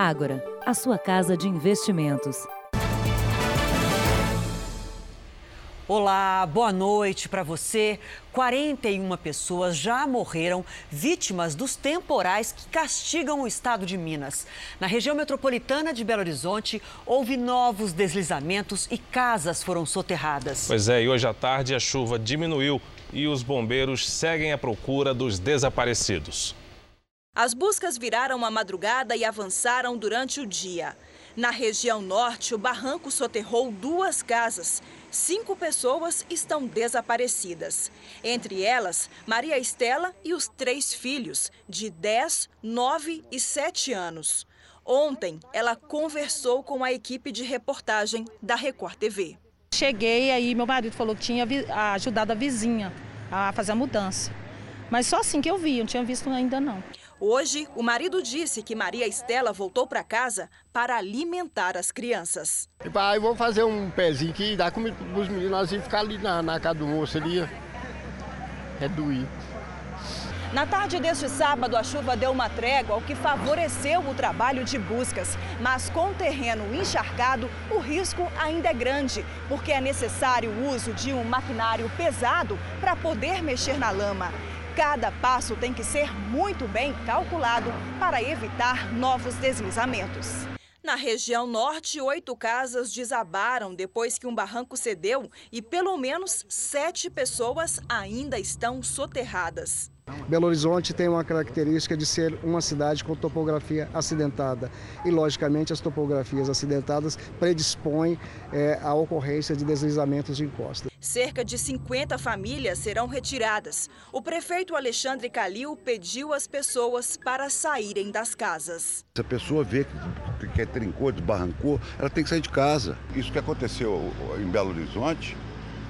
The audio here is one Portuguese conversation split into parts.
Ágora, a sua casa de investimentos. Olá, boa noite para você. 41 pessoas já morreram vítimas dos temporais que castigam o estado de Minas. Na região metropolitana de Belo Horizonte, houve novos deslizamentos e casas foram soterradas. Pois é, e hoje à tarde a chuva diminuiu e os bombeiros seguem à procura dos desaparecidos. As buscas viraram a madrugada e avançaram durante o dia. Na região norte, o barranco soterrou duas casas cinco pessoas estão desaparecidas. Entre elas, Maria Estela e os três filhos, de 10, 9 e 7 anos. Ontem, ela conversou com a equipe de reportagem da Record TV. Cheguei aí, meu marido falou que tinha ajudado a vizinha a fazer a mudança. Mas só assim que eu vi, não tinha visto ainda não. Hoje, o marido disse que Maria Estela voltou para casa para alimentar as crianças. Pai, vou fazer um pezinho aqui, dar comida para os meninos, nós ficar ali na, na casa do moço ali. É doído. Na tarde deste sábado, a chuva deu uma trégua, o que favoreceu o trabalho de buscas. Mas com o terreno encharcado, o risco ainda é grande, porque é necessário o uso de um maquinário pesado para poder mexer na lama. Cada passo tem que ser muito bem calculado para evitar novos deslizamentos. Na região norte, oito casas desabaram depois que um barranco cedeu e pelo menos sete pessoas ainda estão soterradas. Belo Horizonte tem uma característica de ser uma cidade com topografia acidentada e, logicamente, as topografias acidentadas predispõem é, à ocorrência de deslizamentos de encosta. Cerca de 50 famílias serão retiradas. O prefeito Alexandre Calil pediu às pessoas para saírem das casas. Se a pessoa vê que, trincou, desbarrancou, ela tem que sair de casa. Isso que aconteceu em Belo Horizonte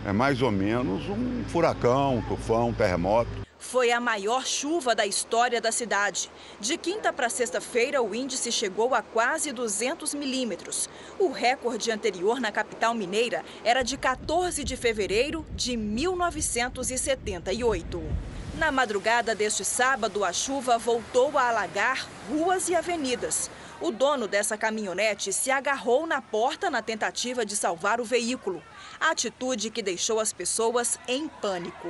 é mais ou menos um furacão, um tufão, um terremoto. Foi a maior chuva da história da cidade. De quinta para sexta-feira, o índice chegou a quase 200 milímetros. O recorde anterior na capital mineira era de 14 de fevereiro de 1978. Na madrugada deste sábado, a chuva voltou a alagar ruas e avenidas. O dono dessa caminhonete se agarrou na porta na tentativa de salvar o veículo. Atitude que deixou as pessoas em pânico.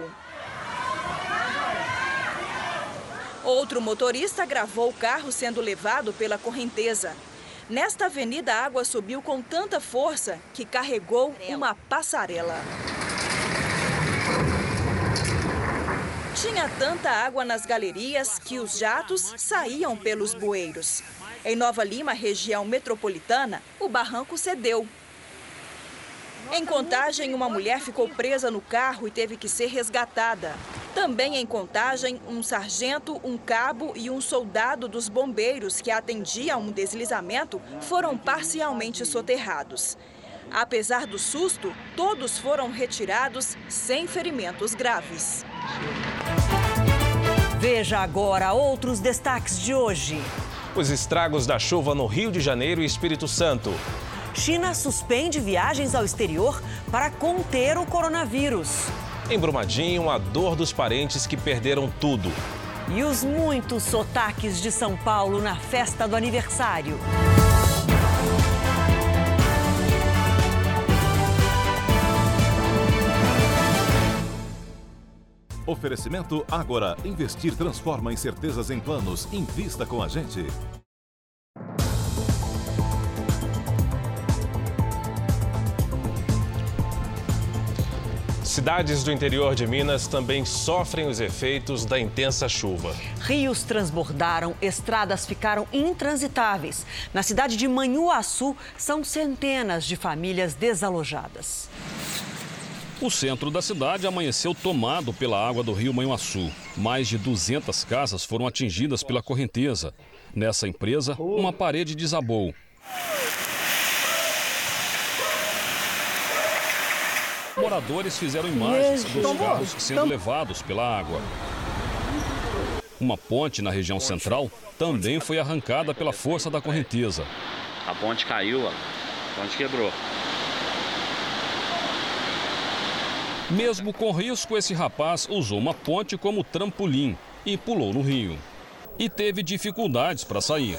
Outro motorista gravou o carro sendo levado pela correnteza. Nesta avenida, a água subiu com tanta força que carregou uma passarela. Tinha tanta água nas galerias que os jatos saíam pelos bueiros. Em Nova Lima, região metropolitana, o barranco cedeu. Em Contagem, uma mulher ficou presa no carro e teve que ser resgatada. Também em Contagem, um sargento, um cabo e um soldado dos bombeiros que atendia a um deslizamento foram parcialmente soterrados. Apesar do susto, todos foram retirados sem ferimentos graves. Veja agora outros destaques de hoje. Os estragos da chuva no Rio de Janeiro e Espírito Santo. China suspende viagens ao exterior para conter o coronavírus. Em Brumadinho, a dor dos parentes que perderam tudo. E os muitos sotaques de São Paulo na festa do aniversário. Oferecimento Agora. Investir transforma incertezas em planos. Invista com a gente. Cidades do interior de Minas também sofrem os efeitos da intensa chuva. Rios transbordaram, estradas ficaram intransitáveis. Na cidade de Manhuaçu, são centenas de famílias desalojadas. O centro da cidade amanheceu tomado pela água do rio Manhuaçu. Mais de 200 casas foram atingidas pela correnteza. Nessa empresa, uma parede desabou. Moradores fizeram imagens dos carros sendo levados pela água. Uma ponte na região central também foi arrancada pela força da correnteza. A ponte caiu, a ponte quebrou. Mesmo com risco, esse rapaz usou uma ponte como trampolim e pulou no rio. E teve dificuldades para sair.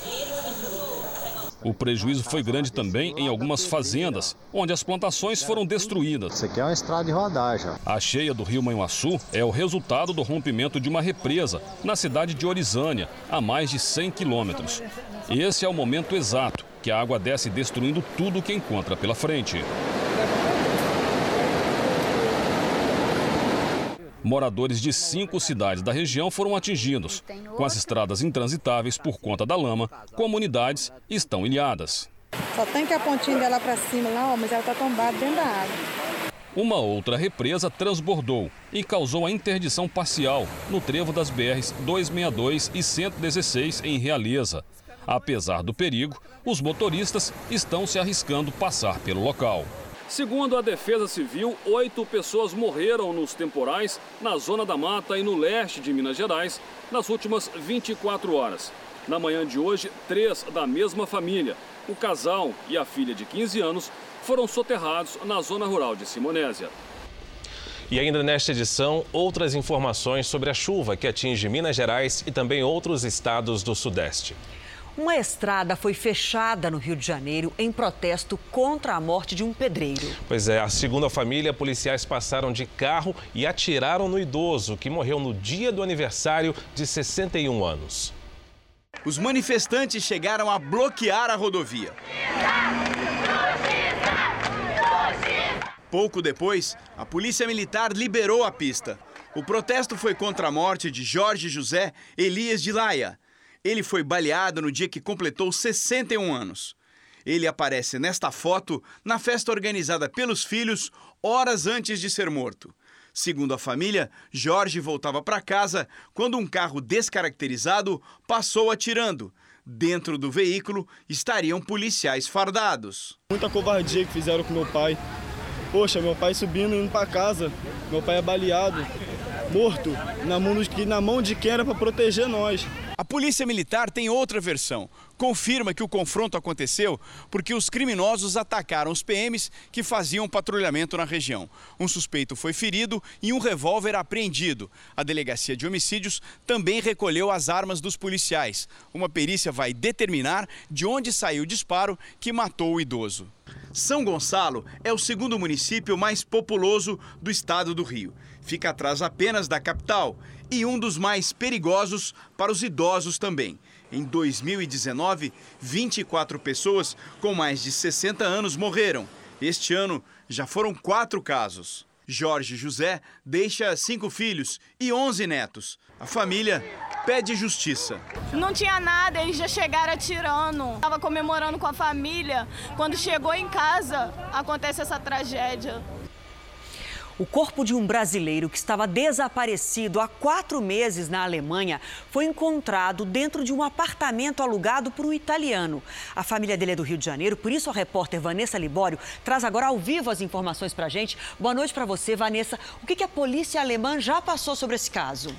O prejuízo foi grande também em algumas fazendas, onde as plantações foram destruídas. Isso aqui é uma estrada de rodagem. A cheia do rio Manhuaçu é o resultado do rompimento de uma represa na cidade de Orizânia, a mais de 100 quilômetros. Esse é o momento exato que a água desce destruindo tudo o que encontra pela frente. Moradores de cinco cidades da região foram atingidos. Com as estradas intransitáveis por conta da lama, comunidades estão ilhadas. Só tem que a pontinha dela para cima lá, mas ela está tombada dentro da água. Uma outra represa transbordou e causou a interdição parcial no trevo das BRs 262 e 116 em Realeza. Apesar do perigo, os motoristas estão se arriscando passar pelo local. Segundo a Defesa Civil, oito pessoas morreram nos temporais na Zona da Mata e no leste de Minas Gerais nas últimas 24 horas. Na manhã de hoje, três da mesma família, o casal e a filha de 15 anos, foram soterrados na zona rural de Simonésia. E ainda nesta edição, outras informações sobre a chuva que atinge Minas Gerais e também outros estados do Sudeste. Uma estrada foi fechada no Rio de Janeiro em protesto contra a morte de um pedreiro. Pois é, segundo a família, policiais passaram de carro e atiraram no idoso, que morreu no dia do aniversário de 61 anos. Os manifestantes chegaram a bloquear a rodovia. Pouco depois, a polícia militar liberou a pista. O protesto foi contra a morte de Jorge José Elias de Laia, ele foi baleado no dia que completou 61 anos. Ele aparece nesta foto na festa organizada pelos filhos horas antes de ser morto. Segundo a família, Jorge voltava para casa quando um carro descaracterizado passou atirando. Dentro do veículo estariam policiais fardados. Muita covardia que fizeram com meu pai. Poxa, meu pai subindo indo para casa. Meu pai é baleado, morto, na mão de, na mão de quem era para proteger nós. A polícia militar tem outra versão. Confirma que o confronto aconteceu porque os criminosos atacaram os PMs que faziam patrulhamento na região. Um suspeito foi ferido e um revólver apreendido. A delegacia de homicídios também recolheu as armas dos policiais. Uma perícia vai determinar de onde saiu o disparo que matou o idoso. São Gonçalo é o segundo município mais populoso do estado do Rio. Fica atrás apenas da capital e um dos mais perigosos para os idosos também. Em 2019, 24 pessoas com mais de 60 anos morreram. Este ano já foram quatro casos. Jorge José deixa cinco filhos e 11 netos. A família pede justiça. Não tinha nada, eles já chegaram atirando. Estava comemorando com a família. Quando chegou em casa, acontece essa tragédia. O corpo de um brasileiro que estava desaparecido há quatro meses na Alemanha foi encontrado dentro de um apartamento alugado por um italiano. A família dele é do Rio de Janeiro, por isso a repórter Vanessa Libório traz agora ao vivo as informações para a gente. Boa noite para você, Vanessa. O que, que a polícia alemã já passou sobre esse caso?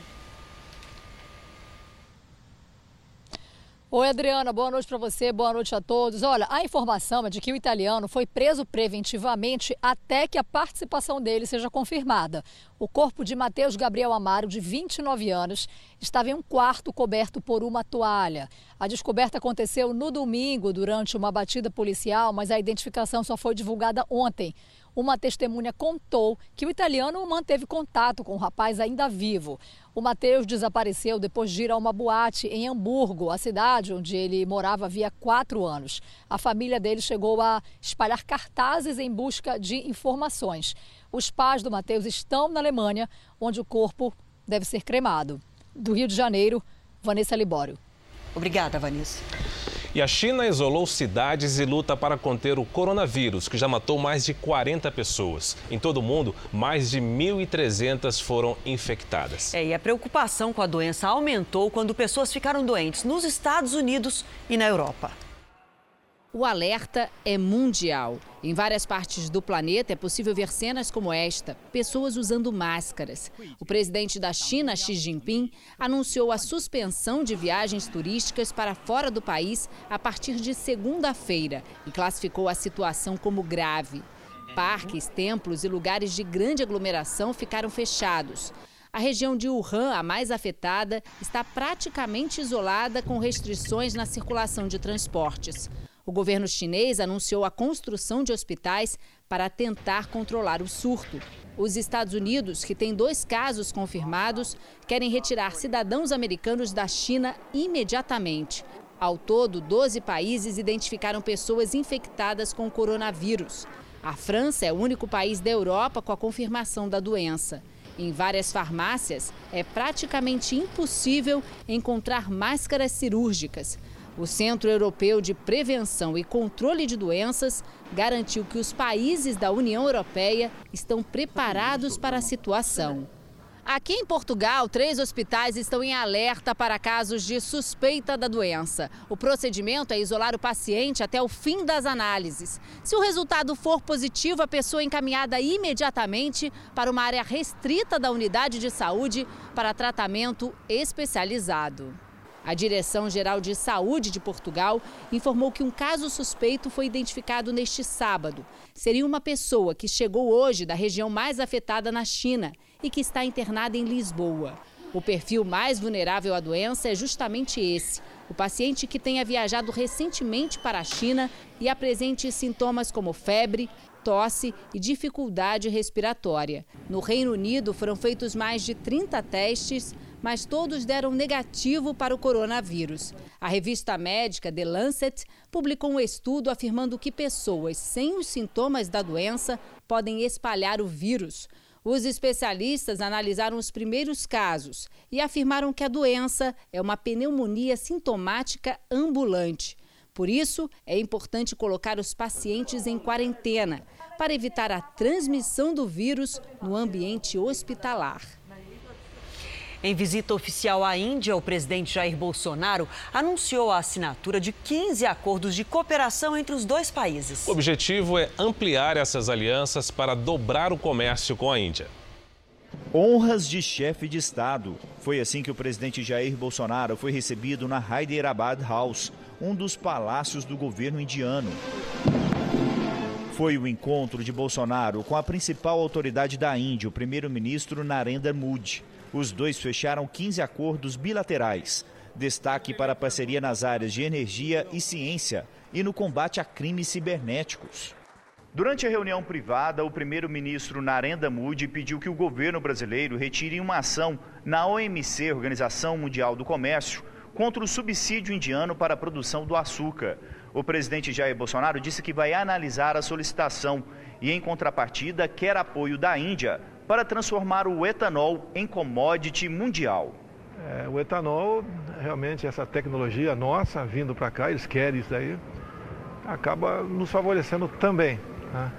Oi, Adriana, boa noite para você, boa noite a todos. Olha, a informação é de que o italiano foi preso preventivamente até que a participação dele seja confirmada. O corpo de Matheus Gabriel Amaro, de 29 anos, estava em um quarto coberto por uma toalha. A descoberta aconteceu no domingo, durante uma batida policial, mas a identificação só foi divulgada ontem. Uma testemunha contou que o italiano manteve contato com o rapaz ainda vivo. O Matheus desapareceu depois de ir a uma boate em Hamburgo, a cidade onde ele morava havia quatro anos. A família dele chegou a espalhar cartazes em busca de informações. Os pais do Matheus estão na Alemanha, onde o corpo deve ser cremado. Do Rio de Janeiro, Vanessa Libório. Obrigada, Vanessa. E a China isolou cidades e luta para conter o coronavírus, que já matou mais de 40 pessoas. Em todo o mundo, mais de 1.300 foram infectadas. É, e a preocupação com a doença aumentou quando pessoas ficaram doentes nos Estados Unidos e na Europa. O alerta é mundial. Em várias partes do planeta é possível ver cenas como esta: pessoas usando máscaras. O presidente da China, Xi Jinping, anunciou a suspensão de viagens turísticas para fora do país a partir de segunda-feira e classificou a situação como grave. Parques, templos e lugares de grande aglomeração ficaram fechados. A região de Wuhan, a mais afetada, está praticamente isolada com restrições na circulação de transportes. O governo chinês anunciou a construção de hospitais para tentar controlar o surto. Os Estados Unidos, que tem dois casos confirmados, querem retirar cidadãos americanos da China imediatamente. Ao todo, 12 países identificaram pessoas infectadas com o coronavírus. A França é o único país da Europa com a confirmação da doença. Em várias farmácias, é praticamente impossível encontrar máscaras cirúrgicas. O Centro Europeu de Prevenção e Controle de Doenças garantiu que os países da União Europeia estão preparados para a situação. Aqui em Portugal, três hospitais estão em alerta para casos de suspeita da doença. O procedimento é isolar o paciente até o fim das análises. Se o resultado for positivo, a pessoa é encaminhada imediatamente para uma área restrita da unidade de saúde para tratamento especializado. A Direção-Geral de Saúde de Portugal informou que um caso suspeito foi identificado neste sábado. Seria uma pessoa que chegou hoje da região mais afetada na China e que está internada em Lisboa. O perfil mais vulnerável à doença é justamente esse: o paciente que tenha viajado recentemente para a China e apresente sintomas como febre, tosse e dificuldade respiratória. No Reino Unido foram feitos mais de 30 testes mas todos deram negativo para o coronavírus. A revista médica The Lancet publicou um estudo afirmando que pessoas sem os sintomas da doença podem espalhar o vírus. Os especialistas analisaram os primeiros casos e afirmaram que a doença é uma pneumonia sintomática ambulante. Por isso, é importante colocar os pacientes em quarentena para evitar a transmissão do vírus no ambiente hospitalar. Em visita oficial à Índia, o presidente Jair Bolsonaro anunciou a assinatura de 15 acordos de cooperação entre os dois países. O objetivo é ampliar essas alianças para dobrar o comércio com a Índia. Honras de chefe de Estado. Foi assim que o presidente Jair Bolsonaro foi recebido na Hyderabad House, um dos palácios do governo indiano. Foi o encontro de Bolsonaro com a principal autoridade da Índia, o primeiro-ministro Narendra Modi. Os dois fecharam 15 acordos bilaterais. Destaque para a parceria nas áreas de energia e ciência e no combate a crimes cibernéticos. Durante a reunião privada, o primeiro-ministro Narendra Modi pediu que o governo brasileiro retire uma ação na OMC, Organização Mundial do Comércio, contra o subsídio indiano para a produção do açúcar. O presidente Jair Bolsonaro disse que vai analisar a solicitação e, em contrapartida, quer apoio da Índia para transformar o etanol em commodity mundial. É, o etanol, realmente, essa tecnologia nossa vindo para cá, eles querem isso daí, acaba nos favorecendo também. Né?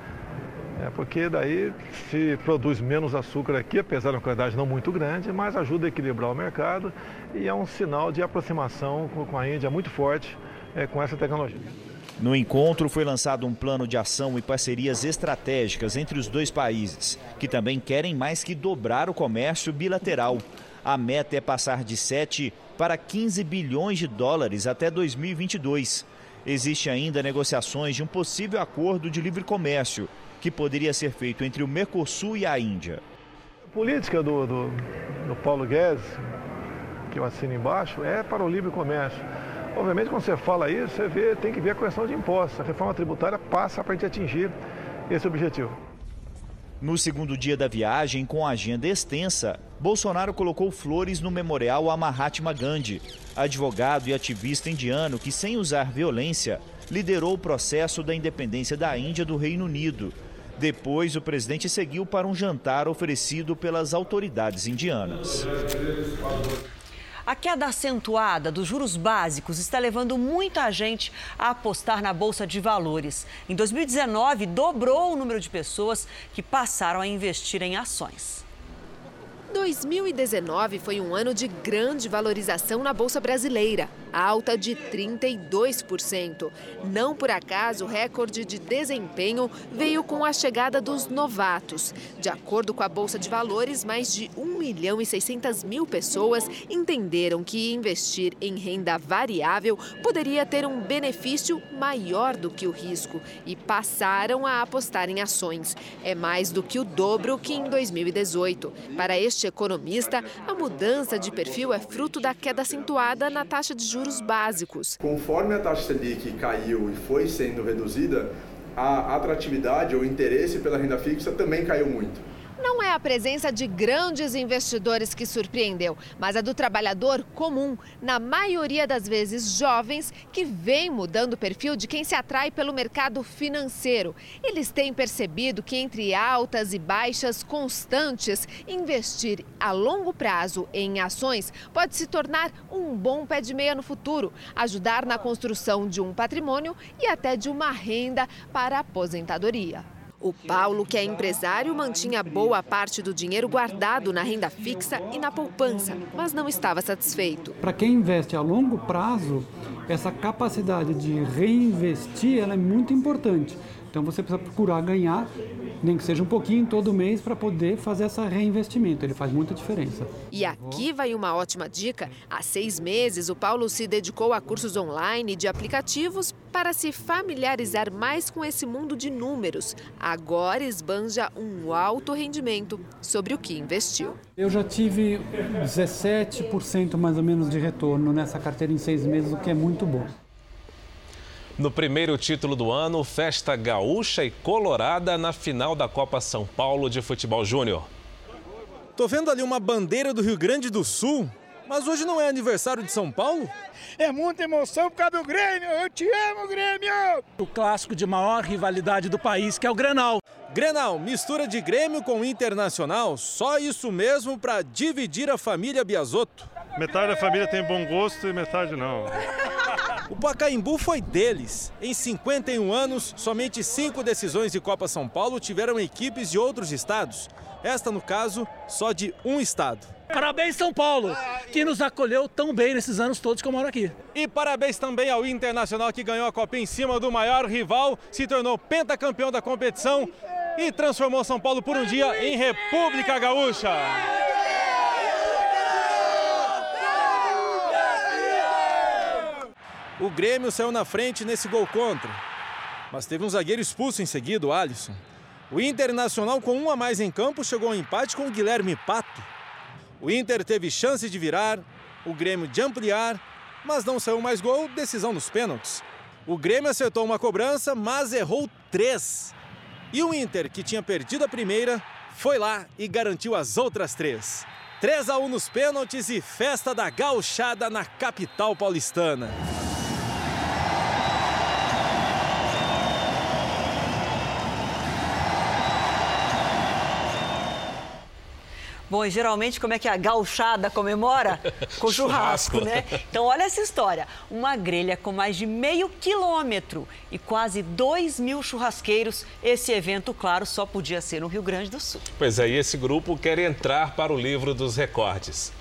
É porque daí se produz menos açúcar aqui, apesar de uma quantidade não muito grande, mas ajuda a equilibrar o mercado e é um sinal de aproximação com a Índia muito forte é, com essa tecnologia. No encontro foi lançado um plano de ação e parcerias estratégicas entre os dois países, que também querem mais que dobrar o comércio bilateral. A meta é passar de 7 para 15 bilhões de dólares até 2022. Existe ainda negociações de um possível acordo de livre comércio, que poderia ser feito entre o Mercosul e a Índia. A política do, do, do Paulo Guedes, que eu assino embaixo, é para o livre comércio. Obviamente, quando você fala isso, você vê, tem que ver a correção de impostos. A reforma tributária passa para a gente atingir esse objetivo. No segundo dia da viagem, com agenda extensa, Bolsonaro colocou flores no memorial a Mahatma Gandhi, advogado e ativista indiano que, sem usar violência, liderou o processo da independência da Índia do Reino Unido. Depois, o presidente seguiu para um jantar oferecido pelas autoridades indianas. A queda acentuada dos juros básicos está levando muita gente a apostar na Bolsa de Valores. Em 2019, dobrou o número de pessoas que passaram a investir em ações. 2019 foi um ano de grande valorização na Bolsa Brasileira, alta de 32%. Não por acaso, o recorde de desempenho veio com a chegada dos novatos. De acordo com a Bolsa de Valores, mais de 1 milhão e 600 mil pessoas entenderam que investir em renda variável poderia ter um benefício maior do que o risco e passaram a apostar em ações. É mais do que o dobro que em 2018. Para este este economista, a mudança de perfil é fruto da queda acentuada na taxa de juros básicos. Conforme a taxa Selic caiu e foi sendo reduzida, a atratividade ou interesse pela renda fixa também caiu muito. Não é a presença de grandes investidores que surpreendeu, mas a do trabalhador comum, na maioria das vezes jovens, que vem mudando o perfil de quem se atrai pelo mercado financeiro. Eles têm percebido que entre altas e baixas constantes, investir a longo prazo em ações pode se tornar um bom pé de meia no futuro, ajudar na construção de um patrimônio e até de uma renda para a aposentadoria. O Paulo, que é empresário, mantinha boa parte do dinheiro guardado na renda fixa e na poupança, mas não estava satisfeito. Para quem investe a longo prazo, essa capacidade de reinvestir é muito importante. Então você precisa procurar ganhar, nem que seja um pouquinho todo mês, para poder fazer esse reinvestimento. Ele faz muita diferença. E aqui vai uma ótima dica. Há seis meses, o Paulo se dedicou a cursos online de aplicativos para se familiarizar mais com esse mundo de números. Agora esbanja um alto rendimento sobre o que investiu. Eu já tive 17% mais ou menos de retorno nessa carteira em seis meses, o que é muito bom. No primeiro título do ano, festa gaúcha e colorada na final da Copa São Paulo de Futebol Júnior. Tô vendo ali uma bandeira do Rio Grande do Sul, mas hoje não é aniversário de São Paulo? É muita emoção por causa do Grêmio. Eu te amo, Grêmio! O clássico de maior rivalidade do país, que é o Grenal. Grenal, mistura de Grêmio com Internacional, só isso mesmo para dividir a família Biasotto. Metade da família tem bom gosto e metade não. O Pacaembu foi deles. Em 51 anos, somente cinco decisões de Copa São Paulo tiveram equipes de outros estados. Esta, no caso, só de um estado. Parabéns, São Paulo, que nos acolheu tão bem nesses anos todos que eu moro aqui. E parabéns também ao Internacional, que ganhou a Copa em cima do maior rival, se tornou pentacampeão da competição e transformou São Paulo por um dia em República Gaúcha. O Grêmio saiu na frente nesse gol contra, mas teve um zagueiro expulso em seguida, o Alisson. O Internacional, com um a mais em campo, chegou ao empate com o Guilherme Pato. O Inter teve chance de virar, o Grêmio de ampliar, mas não saiu mais gol, decisão nos pênaltis. O Grêmio acertou uma cobrança, mas errou três. E o Inter, que tinha perdido a primeira, foi lá e garantiu as outras três. 3 a 1 nos pênaltis e festa da gauchada na capital paulistana. Bom, e geralmente como é que a gauchada comemora? Com churrasco, né? Então olha essa história. Uma grelha com mais de meio quilômetro e quase dois mil churrasqueiros. Esse evento, claro, só podia ser no Rio Grande do Sul. Pois aí, esse grupo quer entrar para o livro dos recordes.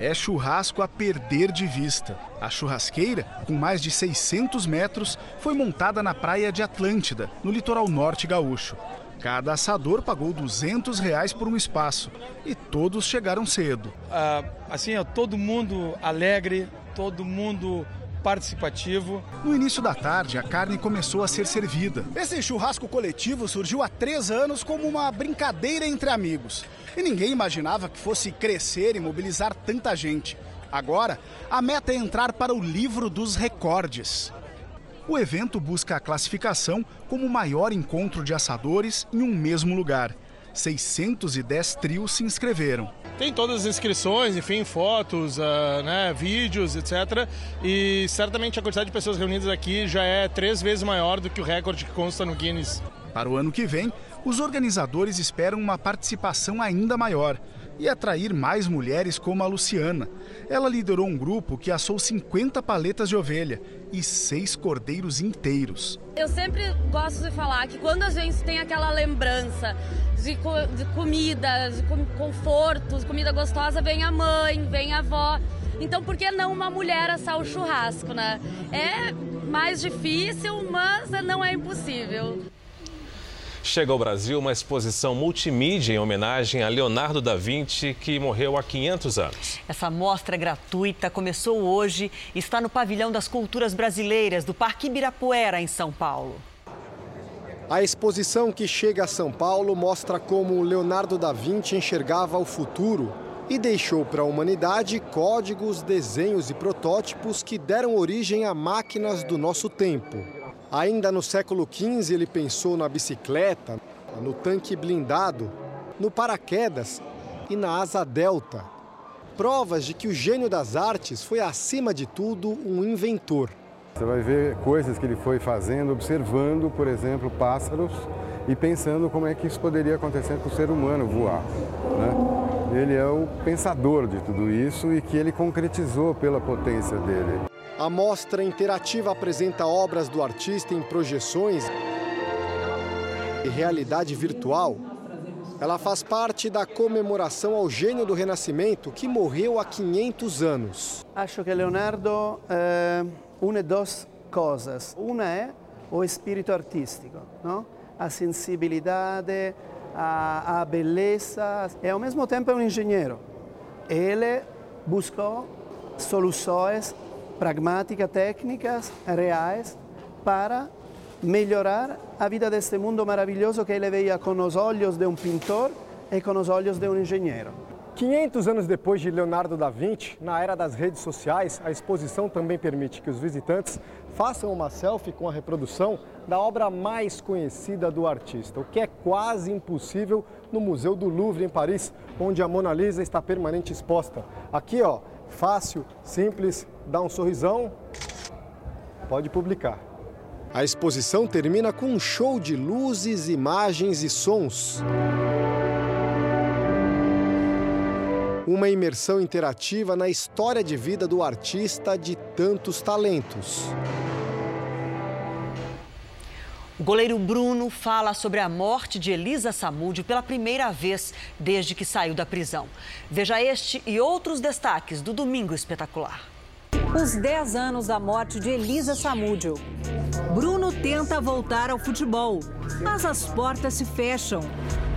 É churrasco a perder de vista. A churrasqueira, com mais de 600 metros, foi montada na praia de Atlântida, no litoral norte gaúcho. Cada assador pagou 200 reais por um espaço e todos chegaram cedo. Ah, assim, ó, todo mundo alegre, todo mundo participativo. No início da tarde, a carne começou a ser servida. Esse churrasco coletivo surgiu há três anos como uma brincadeira entre amigos. E ninguém imaginava que fosse crescer e mobilizar tanta gente. Agora, a meta é entrar para o livro dos recordes. O evento busca a classificação como o maior encontro de assadores em um mesmo lugar. 610 trios se inscreveram. Tem todas as inscrições, enfim, fotos, ah, né, vídeos, etc. E certamente a quantidade de pessoas reunidas aqui já é três vezes maior do que o recorde que consta no Guinness. Para o ano que vem, os organizadores esperam uma participação ainda maior e atrair mais mulheres como a Luciana. Ela liderou um grupo que assou 50 paletas de ovelha e seis cordeiros inteiros. Eu sempre gosto de falar que quando a gente tem aquela lembrança de, co de comida, de com conforto, de comida gostosa, vem a mãe, vem a avó. Então por que não uma mulher assar o churrasco, né? É mais difícil, mas não é impossível. Chega ao Brasil uma exposição multimídia em homenagem a Leonardo da Vinci, que morreu há 500 anos. Essa mostra gratuita começou hoje e está no Pavilhão das Culturas Brasileiras do Parque Ibirapuera, em São Paulo. A exposição que chega a São Paulo mostra como Leonardo da Vinci enxergava o futuro e deixou para a humanidade códigos, desenhos e protótipos que deram origem a máquinas do nosso tempo. Ainda no século XV, ele pensou na bicicleta, no tanque blindado, no paraquedas e na asa delta. Provas de que o gênio das artes foi, acima de tudo, um inventor. Você vai ver coisas que ele foi fazendo, observando, por exemplo, pássaros e pensando como é que isso poderia acontecer com o ser humano voar. Né? Ele é o pensador de tudo isso e que ele concretizou pela potência dele. A mostra interativa apresenta obras do artista em projeções e realidade virtual. Ela faz parte da comemoração ao gênio do Renascimento que morreu há 500 anos. Acho que Leonardo eh, une duas coisas. Uma é o espírito artístico, não? a sensibilidade, a, a beleza, e ao mesmo tempo é um engenheiro. Ele buscou soluções pragmáticas, técnicas, reais, para melhorar a vida deste mundo maravilhoso que ele veia com os olhos de um pintor e com os olhos de um engenheiro. 500 anos depois de Leonardo da Vinci, na era das redes sociais, a exposição também permite que os visitantes façam uma selfie com a reprodução da obra mais conhecida do artista, o que é quase impossível no Museu do Louvre, em Paris, onde a Mona Lisa está permanente exposta. Aqui, ó, fácil, simples, dá um sorrisão, pode publicar. A exposição termina com um show de luzes, imagens e sons. Uma imersão interativa na história de vida do artista de tantos talentos. O goleiro Bruno fala sobre a morte de Elisa Samúdio pela primeira vez desde que saiu da prisão. Veja este e outros destaques do Domingo Espetacular. Os 10 anos da morte de Elisa Samúdio. Bruno tenta voltar ao futebol, mas as portas se fecham.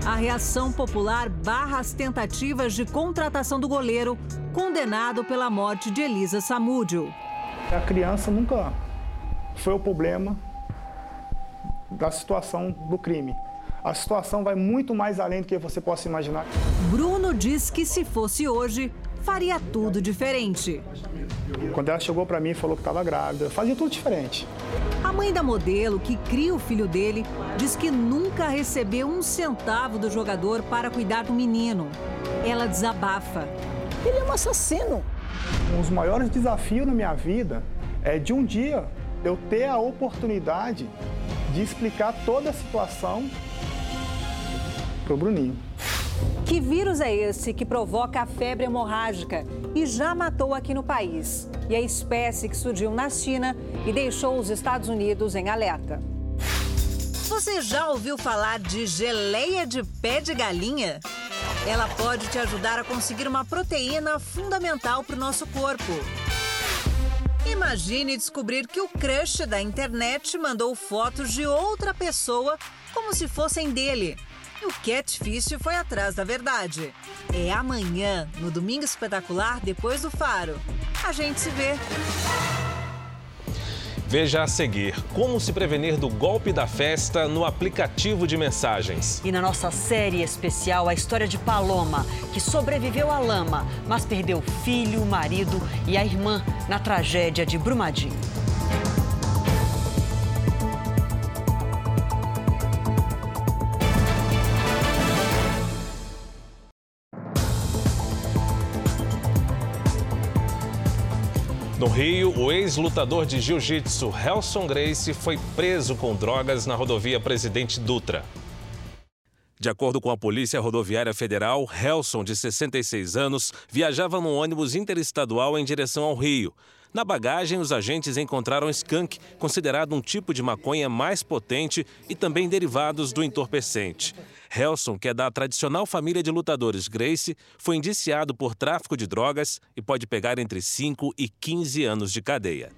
A reação popular barra as tentativas de contratação do goleiro, condenado pela morte de Elisa Samúdio. A criança nunca foi o problema da situação do crime. A situação vai muito mais além do que você possa imaginar. Bruno diz que se fosse hoje, faria tudo diferente. Quando ela chegou para mim e falou que estava grávida, fazia tudo diferente. A mãe da modelo, que cria o filho dele, diz que nunca recebeu um centavo do jogador para cuidar do menino. Ela desabafa. Ele é um assassino. Um dos maiores desafios na minha vida é de um dia eu ter a oportunidade de explicar toda a situação para o Bruninho. Que vírus é esse que provoca a febre hemorrágica e já matou aqui no país? E a espécie que surgiu na China e deixou os Estados Unidos em alerta. Você já ouviu falar de geleia de pé de galinha? Ela pode te ajudar a conseguir uma proteína fundamental para o nosso corpo. Imagine descobrir que o crush da internet mandou fotos de outra pessoa como se fossem dele. E o catfish foi atrás da verdade. É amanhã, no Domingo Espetacular, depois do Faro. A gente se vê. Veja a seguir como se prevenir do golpe da festa no aplicativo de mensagens. E na nossa série especial, a história de Paloma, que sobreviveu à lama, mas perdeu o filho, o marido e a irmã na tragédia de Brumadinho. Rio, o ex-lutador de jiu-jitsu Helson Grace foi preso com drogas na rodovia Presidente Dutra. De acordo com a Polícia Rodoviária Federal, Helson, de 66 anos, viajava num ônibus interestadual em direção ao Rio. Na bagagem, os agentes encontraram skunk, considerado um tipo de maconha mais potente e também derivados do entorpecente. Helson, que é da tradicional família de lutadores Grace, foi indiciado por tráfico de drogas e pode pegar entre 5 e 15 anos de cadeia.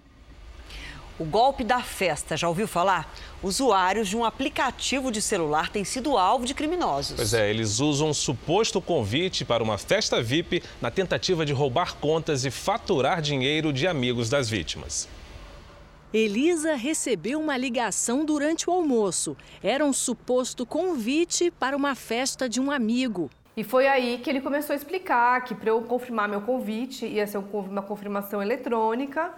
O golpe da festa, já ouviu falar? Usuários de um aplicativo de celular têm sido alvo de criminosos. Pois é, eles usam um suposto convite para uma festa VIP na tentativa de roubar contas e faturar dinheiro de amigos das vítimas. Elisa recebeu uma ligação durante o almoço. Era um suposto convite para uma festa de um amigo. E foi aí que ele começou a explicar que para eu confirmar meu convite ia ser uma confirmação eletrônica,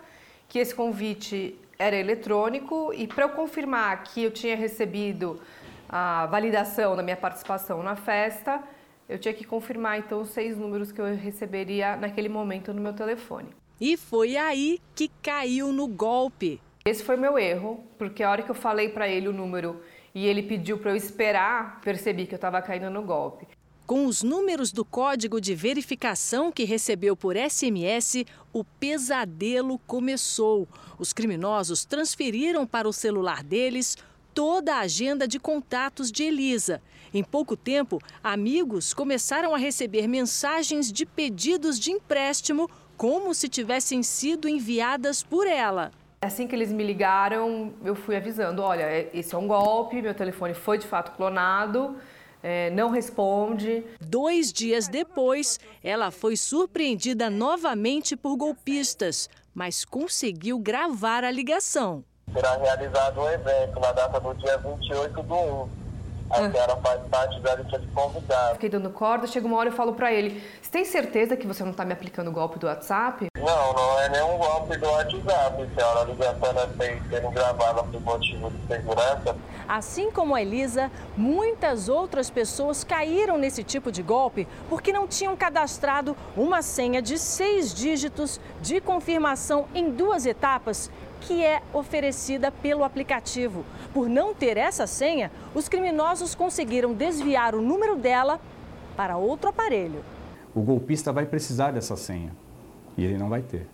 que esse convite era eletrônico e para eu confirmar que eu tinha recebido a validação da minha participação na festa, eu tinha que confirmar então os seis números que eu receberia naquele momento no meu telefone. E foi aí que caiu no golpe. Esse foi meu erro, porque a hora que eu falei para ele o número e ele pediu para eu esperar, percebi que eu estava caindo no golpe. Com os números do código de verificação que recebeu por SMS, o pesadelo começou. Os criminosos transferiram para o celular deles toda a agenda de contatos de Elisa. Em pouco tempo, amigos começaram a receber mensagens de pedidos de empréstimo como se tivessem sido enviadas por ela. Assim que eles me ligaram, eu fui avisando: olha, é, esse é um golpe, meu telefone foi de fato clonado. É, não responde. Dois dias depois, ela foi surpreendida novamente por golpistas, mas conseguiu gravar a ligação. Será realizado um evento na data do dia 28 do 1 a ah. senhora faz parte da lista de convidados. Fiquei dando corda, chega uma hora e falo para ele: Você tem certeza que você não está me aplicando o golpe do WhatsApp? Não, não é nenhum golpe do WhatsApp, senhora. A ligação é sendo gravada por motivo de segurança. Assim como a Elisa, muitas outras pessoas caíram nesse tipo de golpe porque não tinham cadastrado uma senha de seis dígitos de confirmação em duas etapas que é oferecida pelo aplicativo. Por não ter essa senha, os criminosos conseguiram desviar o número dela para outro aparelho. O golpista vai precisar dessa senha e ele não vai ter.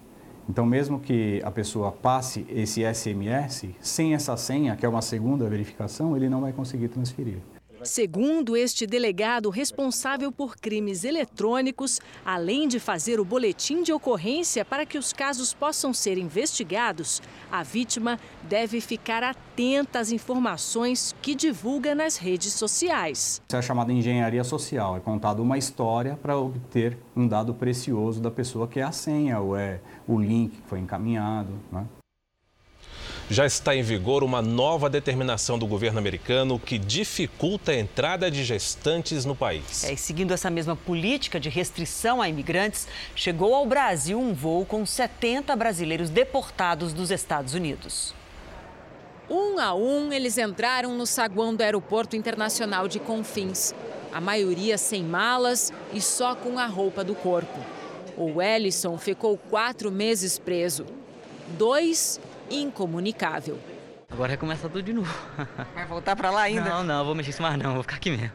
Então, mesmo que a pessoa passe esse SMS, sem essa senha, que é uma segunda verificação, ele não vai conseguir transferir. Segundo este delegado responsável por crimes eletrônicos, além de fazer o boletim de ocorrência para que os casos possam ser investigados, a vítima deve ficar atenta às informações que divulga nas redes sociais. Isso é chamada engenharia social. É contada uma história para obter um dado precioso da pessoa, que é a senha ou é o link que foi encaminhado. Né? Já está em vigor uma nova determinação do governo americano que dificulta a entrada de gestantes no país. É, e seguindo essa mesma política de restrição a imigrantes, chegou ao Brasil um voo com 70 brasileiros deportados dos Estados Unidos. Um a um, eles entraram no saguão do Aeroporto Internacional de Confins. A maioria sem malas e só com a roupa do corpo. O Ellison ficou quatro meses preso. Dois incomunicável. Agora recomeça tudo de novo. Vai voltar para lá ainda? Não, não, vou mexer isso mais não, vou ficar aqui mesmo.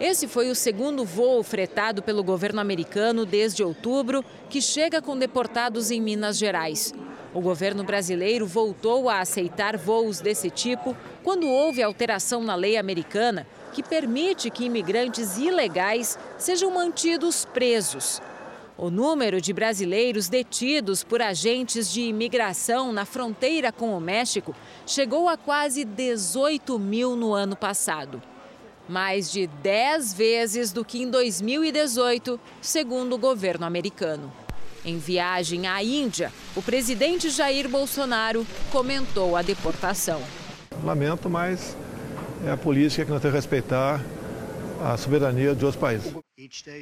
Esse foi o segundo voo fretado pelo governo americano desde outubro, que chega com deportados em Minas Gerais. O governo brasileiro voltou a aceitar voos desse tipo quando houve alteração na lei americana que permite que imigrantes ilegais sejam mantidos presos. O número de brasileiros detidos por agentes de imigração na fronteira com o México chegou a quase 18 mil no ano passado. Mais de 10 vezes do que em 2018, segundo o governo americano. Em viagem à Índia, o presidente Jair Bolsonaro comentou a deportação. Lamento, mas é a política que nós temos que respeitar a soberania de outros países.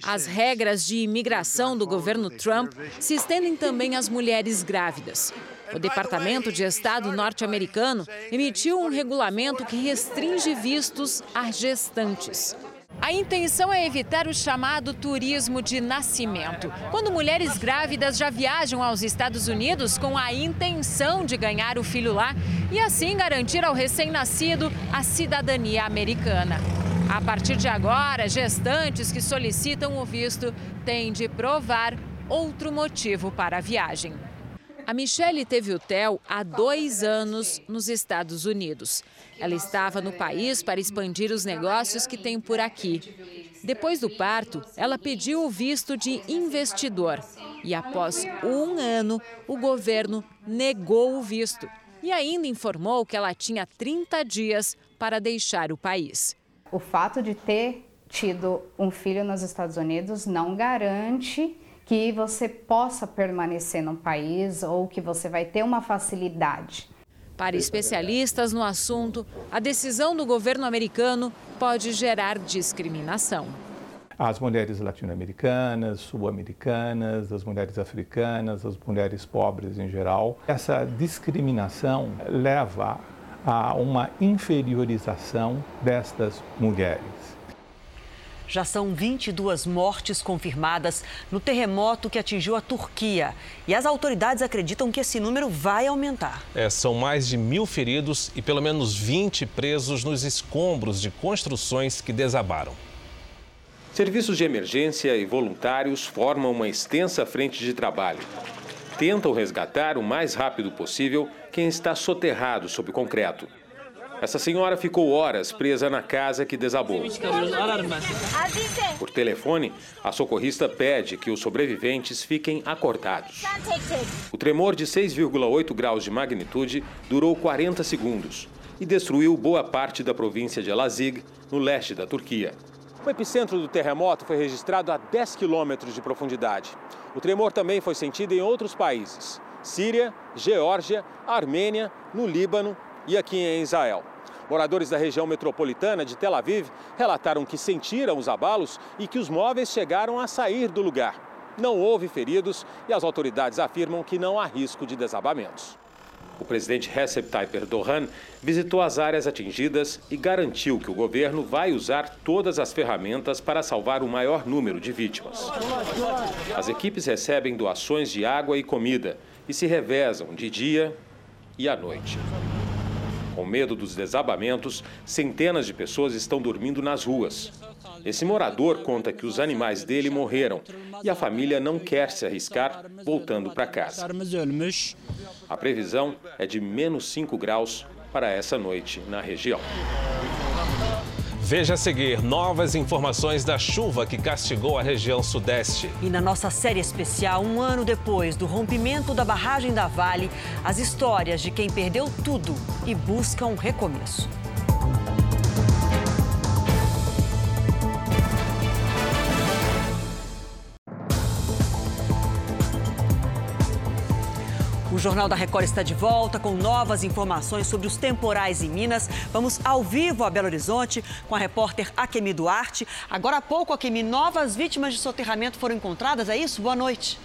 As regras de imigração do governo Trump se estendem também às mulheres grávidas. O Departamento de Estado norte-americano emitiu um regulamento que restringe vistos a gestantes. A intenção é evitar o chamado turismo de nascimento, quando mulheres grávidas já viajam aos Estados Unidos com a intenção de ganhar o filho lá e assim garantir ao recém-nascido a cidadania americana. A partir de agora, gestantes que solicitam o visto têm de provar outro motivo para a viagem. A Michelle teve o Theo há dois anos nos Estados Unidos. Ela estava no país para expandir os negócios que tem por aqui. Depois do parto, ela pediu o visto de investidor. E após um ano, o governo negou o visto. E ainda informou que ela tinha 30 dias para deixar o país. O fato de ter tido um filho nos Estados Unidos não garante que você possa permanecer no país ou que você vai ter uma facilidade. Para especialistas no assunto, a decisão do governo americano pode gerar discriminação. As mulheres latino-americanas, sul-americanas, as mulheres africanas, as mulheres pobres em geral. Essa discriminação leva a uma inferiorização destas mulheres. Já são 22 mortes confirmadas no terremoto que atingiu a Turquia. E as autoridades acreditam que esse número vai aumentar. É, são mais de mil feridos e pelo menos 20 presos nos escombros de construções que desabaram. Serviços de emergência e voluntários formam uma extensa frente de trabalho. Tentam resgatar o mais rápido possível quem está soterrado sob concreto. Essa senhora ficou horas presa na casa que desabou. Por telefone, a socorrista pede que os sobreviventes fiquem acordados. O tremor de 6,8 graus de magnitude durou 40 segundos e destruiu boa parte da província de Elazig, no leste da Turquia. O epicentro do terremoto foi registrado a 10 quilômetros de profundidade. O tremor também foi sentido em outros países: Síria, Geórgia, Armênia, no Líbano e aqui em Israel. Moradores da região metropolitana de Tel Aviv relataram que sentiram os abalos e que os móveis chegaram a sair do lugar. Não houve feridos e as autoridades afirmam que não há risco de desabamentos. O presidente Recep Tayyip Erdogan visitou as áreas atingidas e garantiu que o governo vai usar todas as ferramentas para salvar o maior número de vítimas. As equipes recebem doações de água e comida e se revezam de dia e à noite. Com medo dos desabamentos, centenas de pessoas estão dormindo nas ruas. Esse morador conta que os animais dele morreram e a família não quer se arriscar voltando para casa. A previsão é de menos 5 graus para essa noite na região. Veja a seguir novas informações da chuva que castigou a região sudeste. E na nossa série especial, um ano depois do rompimento da barragem da Vale, as histórias de quem perdeu tudo e busca um recomeço. Jornal da Record está de volta com novas informações sobre os temporais em Minas. Vamos ao vivo a Belo Horizonte com a repórter Akemi Duarte. Agora há pouco, Akemi, novas vítimas de soterramento foram encontradas, é isso? Boa noite.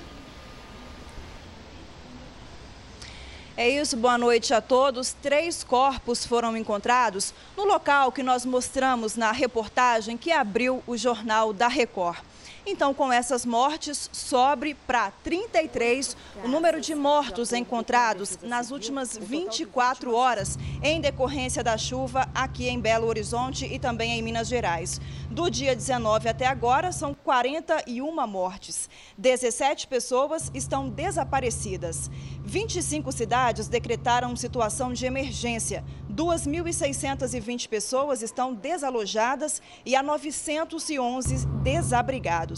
É isso, boa noite a todos. Três corpos foram encontrados no local que nós mostramos na reportagem que abriu o Jornal da Record. Então, com essas mortes, sobre para 33 o número de mortos encontrados nas últimas 24 horas em decorrência da chuva aqui em Belo Horizonte e também em Minas Gerais. Do dia 19 até agora, são 41 mortes. 17 pessoas estão desaparecidas. 25 cidades decretaram situação de emergência. 2.620 pessoas estão desalojadas e há 911 desabrigados.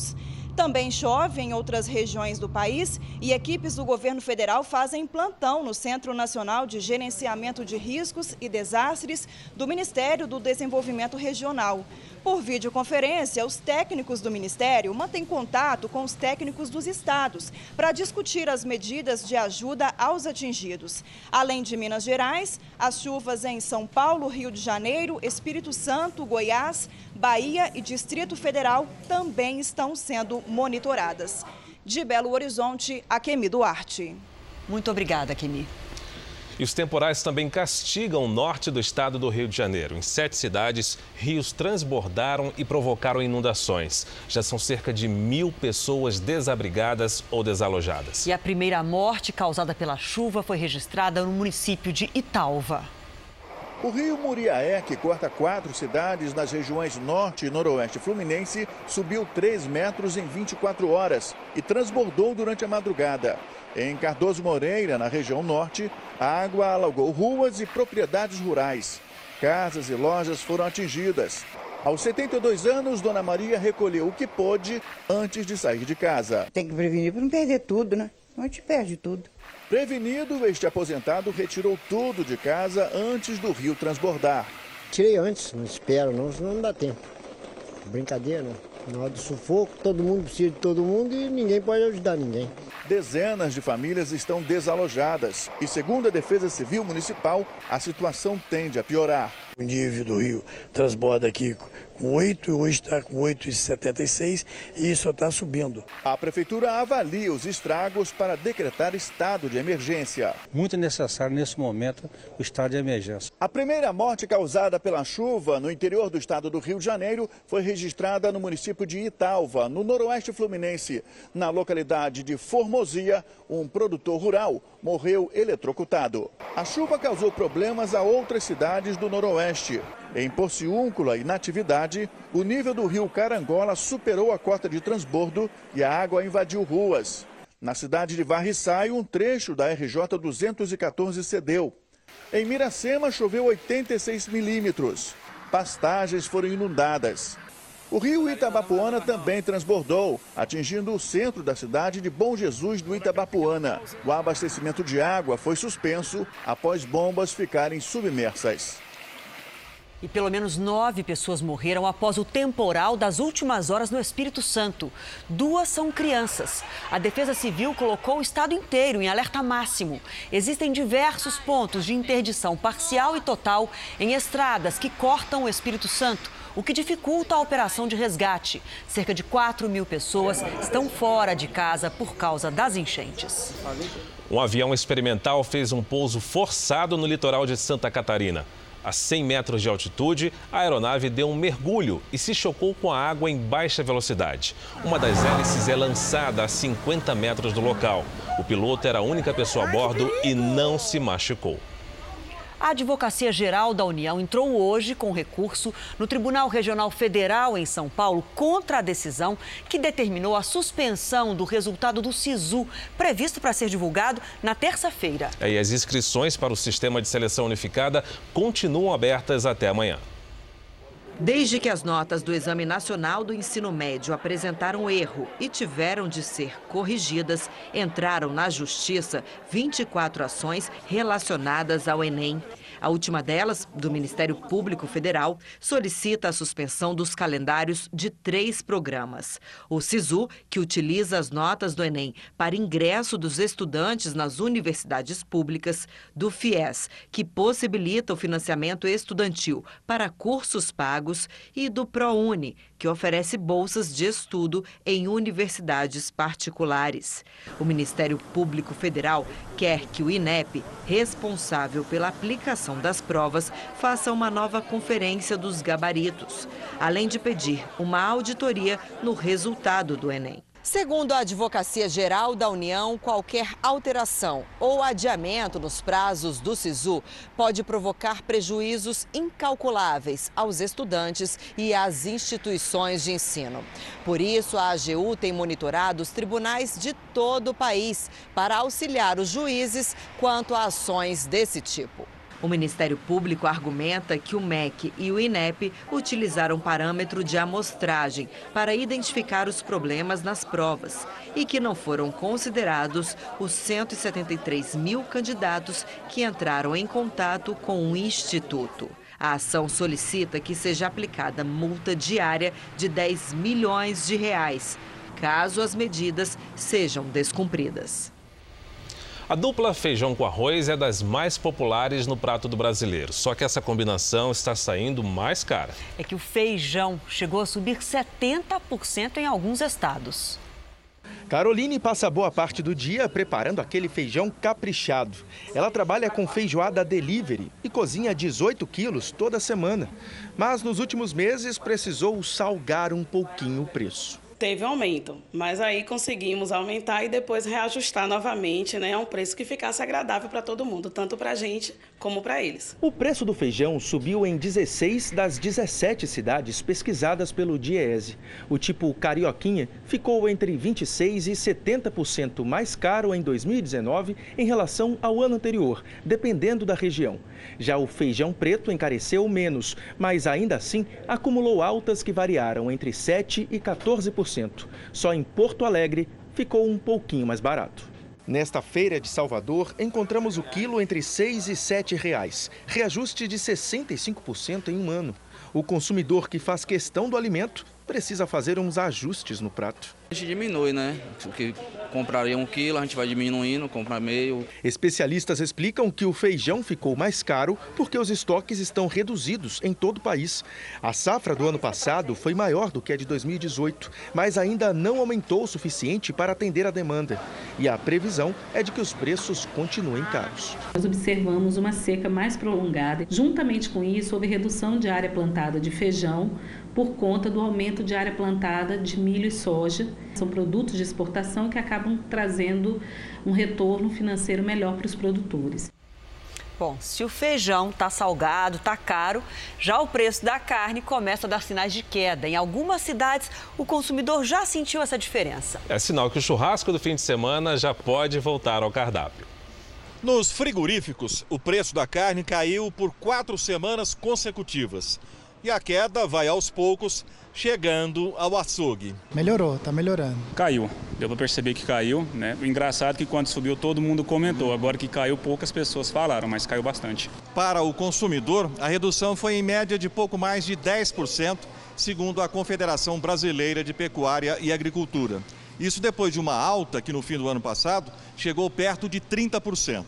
Também chove em outras regiões do país e equipes do governo federal fazem plantão no Centro Nacional de Gerenciamento de Riscos e Desastres do Ministério do Desenvolvimento Regional. Por videoconferência, os técnicos do Ministério mantêm contato com os técnicos dos estados para discutir as medidas de ajuda aos atingidos. Além de Minas Gerais, as chuvas em São Paulo, Rio de Janeiro, Espírito Santo, Goiás, Bahia e Distrito Federal também estão sendo monitoradas. De Belo Horizonte, Akemi Duarte. Muito obrigada, Akemi. E os temporais também castigam o norte do estado do Rio de Janeiro. Em sete cidades, rios transbordaram e provocaram inundações. Já são cerca de mil pessoas desabrigadas ou desalojadas. E a primeira morte causada pela chuva foi registrada no município de Italva. O rio Muriaé, que corta quatro cidades nas regiões norte e noroeste fluminense, subiu 3 metros em 24 horas e transbordou durante a madrugada. Em Cardoso Moreira, na região norte, a água alagou ruas e propriedades rurais. Casas e lojas foram atingidas. Aos 72 anos, Dona Maria recolheu o que pôde antes de sair de casa. Tem que prevenir para não perder tudo, né? Não a gente perde tudo. Prevenido, este aposentado retirou tudo de casa antes do rio transbordar. Tirei antes, não espero não, senão não dá tempo. Brincadeira, né? Na hora do sufoco, todo mundo precisa de todo mundo e ninguém pode ajudar ninguém. Dezenas de famílias estão desalojadas e, segundo a Defesa Civil Municipal, a situação tende a piorar. O nível do rio transborda aqui com 8 e hoje está com 8,76 e isso está subindo. A prefeitura avalia os estragos para decretar estado de emergência. Muito necessário nesse momento o estado de emergência. A primeira morte causada pela chuva no interior do estado do Rio de Janeiro foi registrada no município de Italva, no noroeste fluminense. Na localidade de Formosia, um produtor rural morreu eletrocutado. A chuva causou problemas a outras cidades do noroeste. Em Porciúncula e Natividade, o nível do rio Carangola superou a cota de transbordo e a água invadiu ruas. Na cidade de Varriçaio, um trecho da RJ 214 cedeu. Em Miracema, choveu 86 milímetros. Pastagens foram inundadas. O rio Itabapuana também transbordou, atingindo o centro da cidade de Bom Jesus do Itabapuana. O abastecimento de água foi suspenso após bombas ficarem submersas. E pelo menos nove pessoas morreram após o temporal das últimas horas no Espírito Santo. Duas são crianças. A Defesa Civil colocou o estado inteiro em alerta máximo. Existem diversos pontos de interdição parcial e total em estradas que cortam o Espírito Santo o que dificulta a operação de resgate. Cerca de 4 mil pessoas estão fora de casa por causa das enchentes. Um avião experimental fez um pouso forçado no litoral de Santa Catarina. A 100 metros de altitude, a aeronave deu um mergulho e se chocou com a água em baixa velocidade. Uma das hélices é lançada a 50 metros do local. O piloto era a única pessoa a bordo e não se machucou. A Advocacia Geral da União entrou hoje com recurso no Tribunal Regional Federal em São Paulo contra a decisão que determinou a suspensão do resultado do SISU, previsto para ser divulgado na terça-feira. É, e as inscrições para o Sistema de Seleção Unificada continuam abertas até amanhã. Desde que as notas do Exame Nacional do Ensino Médio apresentaram erro e tiveram de ser corrigidas, entraram na Justiça 24 ações relacionadas ao Enem. A última delas, do Ministério Público Federal, solicita a suspensão dos calendários de três programas. O SISU, que utiliza as notas do Enem para ingresso dos estudantes nas universidades públicas, do FIES, que possibilita o financiamento estudantil para cursos pagos, e do ProUni, que oferece bolsas de estudo em universidades particulares. O Ministério Público Federal quer que o INEP, responsável pela aplicação das provas, faça uma nova conferência dos gabaritos, além de pedir uma auditoria no resultado do Enem. Segundo a Advocacia Geral da União, qualquer alteração ou adiamento nos prazos do SISU pode provocar prejuízos incalculáveis aos estudantes e às instituições de ensino. Por isso, a AGU tem monitorado os tribunais de todo o país para auxiliar os juízes quanto a ações desse tipo. O Ministério Público argumenta que o MEC e o INEP utilizaram parâmetro de amostragem para identificar os problemas nas provas e que não foram considerados os 173 mil candidatos que entraram em contato com o Instituto. A ação solicita que seja aplicada multa diária de 10 milhões de reais, caso as medidas sejam descumpridas. A dupla feijão com arroz é das mais populares no prato do brasileiro. Só que essa combinação está saindo mais cara. É que o feijão chegou a subir 70% em alguns estados. Caroline passa boa parte do dia preparando aquele feijão caprichado. Ela trabalha com feijoada delivery e cozinha 18 quilos toda semana. Mas nos últimos meses precisou salgar um pouquinho o preço teve um aumento, mas aí conseguimos aumentar e depois reajustar novamente, né, a um preço que ficasse agradável para todo mundo, tanto para a gente como para eles. O preço do feijão subiu em 16 das 17 cidades pesquisadas pelo Diese. O tipo carioquinha ficou entre 26 e 70% mais caro em 2019 em relação ao ano anterior, dependendo da região. Já o feijão preto encareceu menos, mas ainda assim acumulou altas que variaram entre 7 e 14%. Só em Porto Alegre ficou um pouquinho mais barato. Nesta feira de Salvador, encontramos o quilo entre R$ 6 e 7 reais, reajuste de 65% em um ano. O consumidor que faz questão do alimento precisa fazer uns ajustes no prato. A gente diminui, né? Porque compraria um quilo, a gente vai diminuindo, compra meio. Especialistas explicam que o feijão ficou mais caro porque os estoques estão reduzidos em todo o país. A safra do ano passado foi maior do que a de 2018, mas ainda não aumentou o suficiente para atender a demanda. E a previsão é de que os preços continuem caros. Nós observamos uma seca mais prolongada. Juntamente com isso, houve redução de área plantada de feijão, por conta do aumento de área plantada de milho e soja. São produtos de exportação que acabam trazendo um retorno financeiro melhor para os produtores. Bom, se o feijão está salgado, está caro, já o preço da carne começa a dar sinais de queda. Em algumas cidades, o consumidor já sentiu essa diferença. É sinal que o churrasco do fim de semana já pode voltar ao cardápio. Nos frigoríficos, o preço da carne caiu por quatro semanas consecutivas e a queda vai aos poucos chegando ao açougue. Melhorou, tá melhorando. Caiu, deu para perceber que caiu, né? O engraçado é que quando subiu todo mundo comentou, agora que caiu poucas pessoas falaram, mas caiu bastante. Para o consumidor, a redução foi em média de pouco mais de 10%, segundo a Confederação Brasileira de Pecuária e Agricultura. Isso depois de uma alta que no fim do ano passado chegou perto de 30%.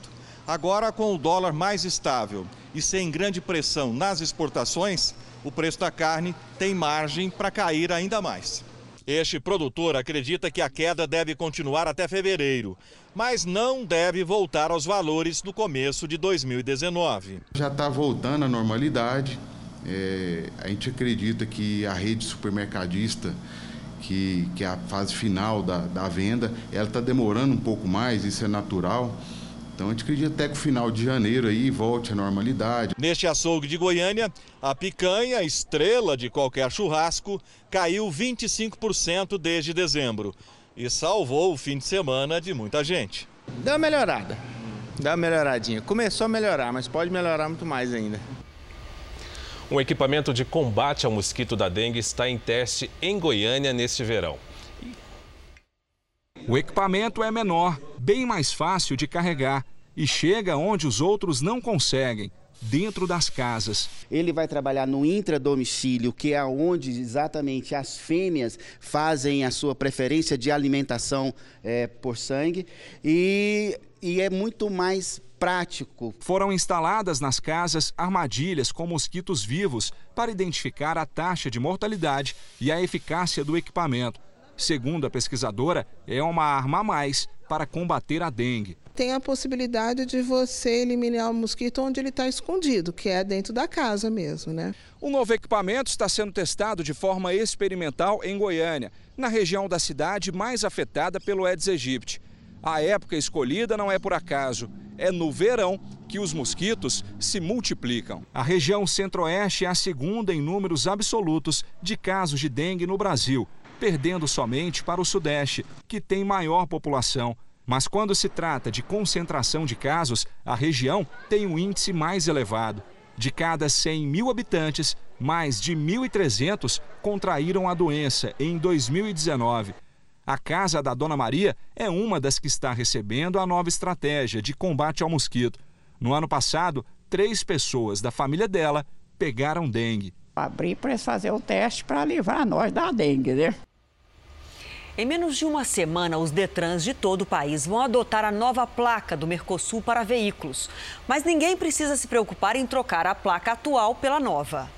Agora, com o dólar mais estável e sem grande pressão nas exportações, o preço da carne tem margem para cair ainda mais. Este produtor acredita que a queda deve continuar até fevereiro, mas não deve voltar aos valores do começo de 2019. Já está voltando à normalidade. É, a gente acredita que a rede supermercadista, que, que é a fase final da, da venda, ela está demorando um pouco mais, isso é natural. Então a gente acredita até que o final de janeiro aí volte à normalidade. Neste açougue de Goiânia, a picanha, estrela de qualquer churrasco, caiu 25% desde dezembro e salvou o fim de semana de muita gente. Deu uma melhorada, deu uma melhoradinha. Começou a melhorar, mas pode melhorar muito mais ainda. Um equipamento de combate ao mosquito da dengue está em teste em Goiânia neste verão. O equipamento é menor, bem mais fácil de carregar e chega onde os outros não conseguem, dentro das casas. Ele vai trabalhar no intradomicílio, que é onde exatamente as fêmeas fazem a sua preferência de alimentação é, por sangue e, e é muito mais prático. Foram instaladas nas casas armadilhas com mosquitos vivos para identificar a taxa de mortalidade e a eficácia do equipamento. Segundo a pesquisadora, é uma arma a mais para combater a dengue. Tem a possibilidade de você eliminar o mosquito onde ele está escondido, que é dentro da casa mesmo, né? O novo equipamento está sendo testado de forma experimental em Goiânia, na região da cidade mais afetada pelo Aedes aegypti. A época escolhida não é por acaso, é no verão que os mosquitos se multiplicam. A região centro-oeste é a segunda em números absolutos de casos de dengue no Brasil perdendo somente para o Sudeste, que tem maior população. Mas quando se trata de concentração de casos, a região tem um índice mais elevado. De cada 100 mil habitantes, mais de 1.300 contraíram a doença em 2019. A casa da Dona Maria é uma das que está recebendo a nova estratégia de combate ao mosquito. No ano passado, três pessoas da família dela pegaram dengue. Abrir para fazer o teste para livrar nós da dengue, né? Em menos de uma semana, os Detrans de todo o país vão adotar a nova placa do Mercosul para veículos. Mas ninguém precisa se preocupar em trocar a placa atual pela nova.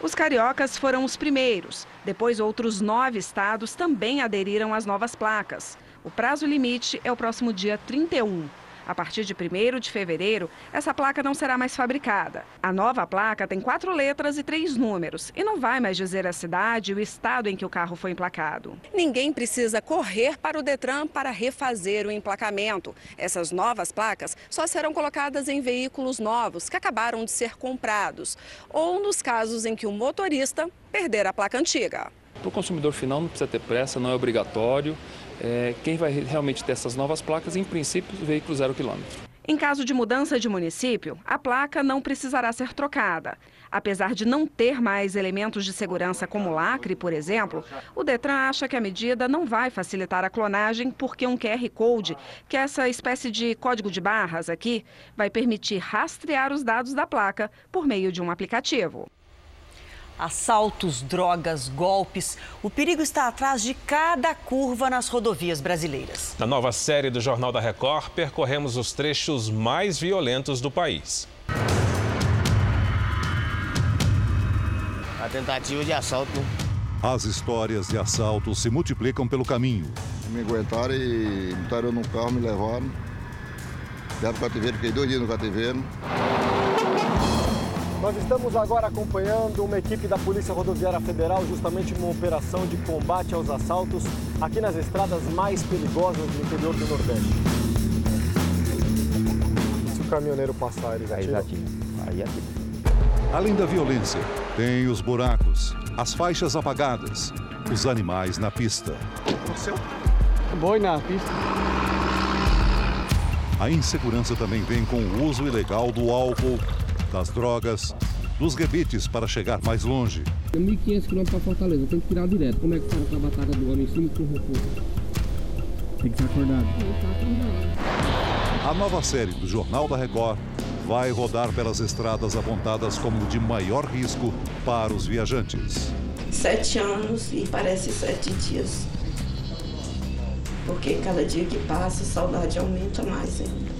Os cariocas foram os primeiros. Depois, outros nove estados também aderiram às novas placas. O prazo limite é o próximo dia 31. A partir de 1 de fevereiro, essa placa não será mais fabricada. A nova placa tem quatro letras e três números e não vai mais dizer a cidade e o estado em que o carro foi emplacado. Ninguém precisa correr para o Detran para refazer o emplacamento. Essas novas placas só serão colocadas em veículos novos que acabaram de ser comprados ou nos casos em que o motorista perder a placa antiga. Para o consumidor final não precisa ter pressa, não é obrigatório. É, quem vai realmente ter essas novas placas, em princípio, o veículo zero quilômetro. Em caso de mudança de município, a placa não precisará ser trocada. Apesar de não ter mais elementos de segurança como lacre, por exemplo, o Detran acha que a medida não vai facilitar a clonagem porque um QR Code, que é essa espécie de código de barras aqui, vai permitir rastrear os dados da placa por meio de um aplicativo. Assaltos, drogas, golpes. O perigo está atrás de cada curva nas rodovias brasileiras. Na nova série do Jornal da Record, percorremos os trechos mais violentos do país. A tentativa de assalto. As histórias de assalto se multiplicam pelo caminho. Me aguentaram e botaram no carro, me levaram. Deram o cativeiro, fiquei dois dias no cativeiro. Nós estamos agora acompanhando uma equipe da Polícia Rodoviária Federal, justamente uma operação de combate aos assaltos aqui nas estradas mais perigosas do interior do Nordeste. Se o caminhoneiro passar, eles atiram? Aí atira. Além da violência, tem os buracos, as faixas apagadas, os animais na pista. Aconteceu? Boi na pista. A insegurança também vem com o uso ilegal do álcool, das drogas, dos rebites para chegar mais longe. É 1.500 km para Fortaleza, tem que tirar direto. Como é que faz com a batalha do homem em cima com o reforço? Tem que estar acordado. Tem que estar acordado. A nova série do Jornal da Record vai rodar pelas estradas apontadas como de maior risco para os viajantes. Sete anos e parece sete dias. Porque cada dia que passa, a saudade aumenta mais ainda.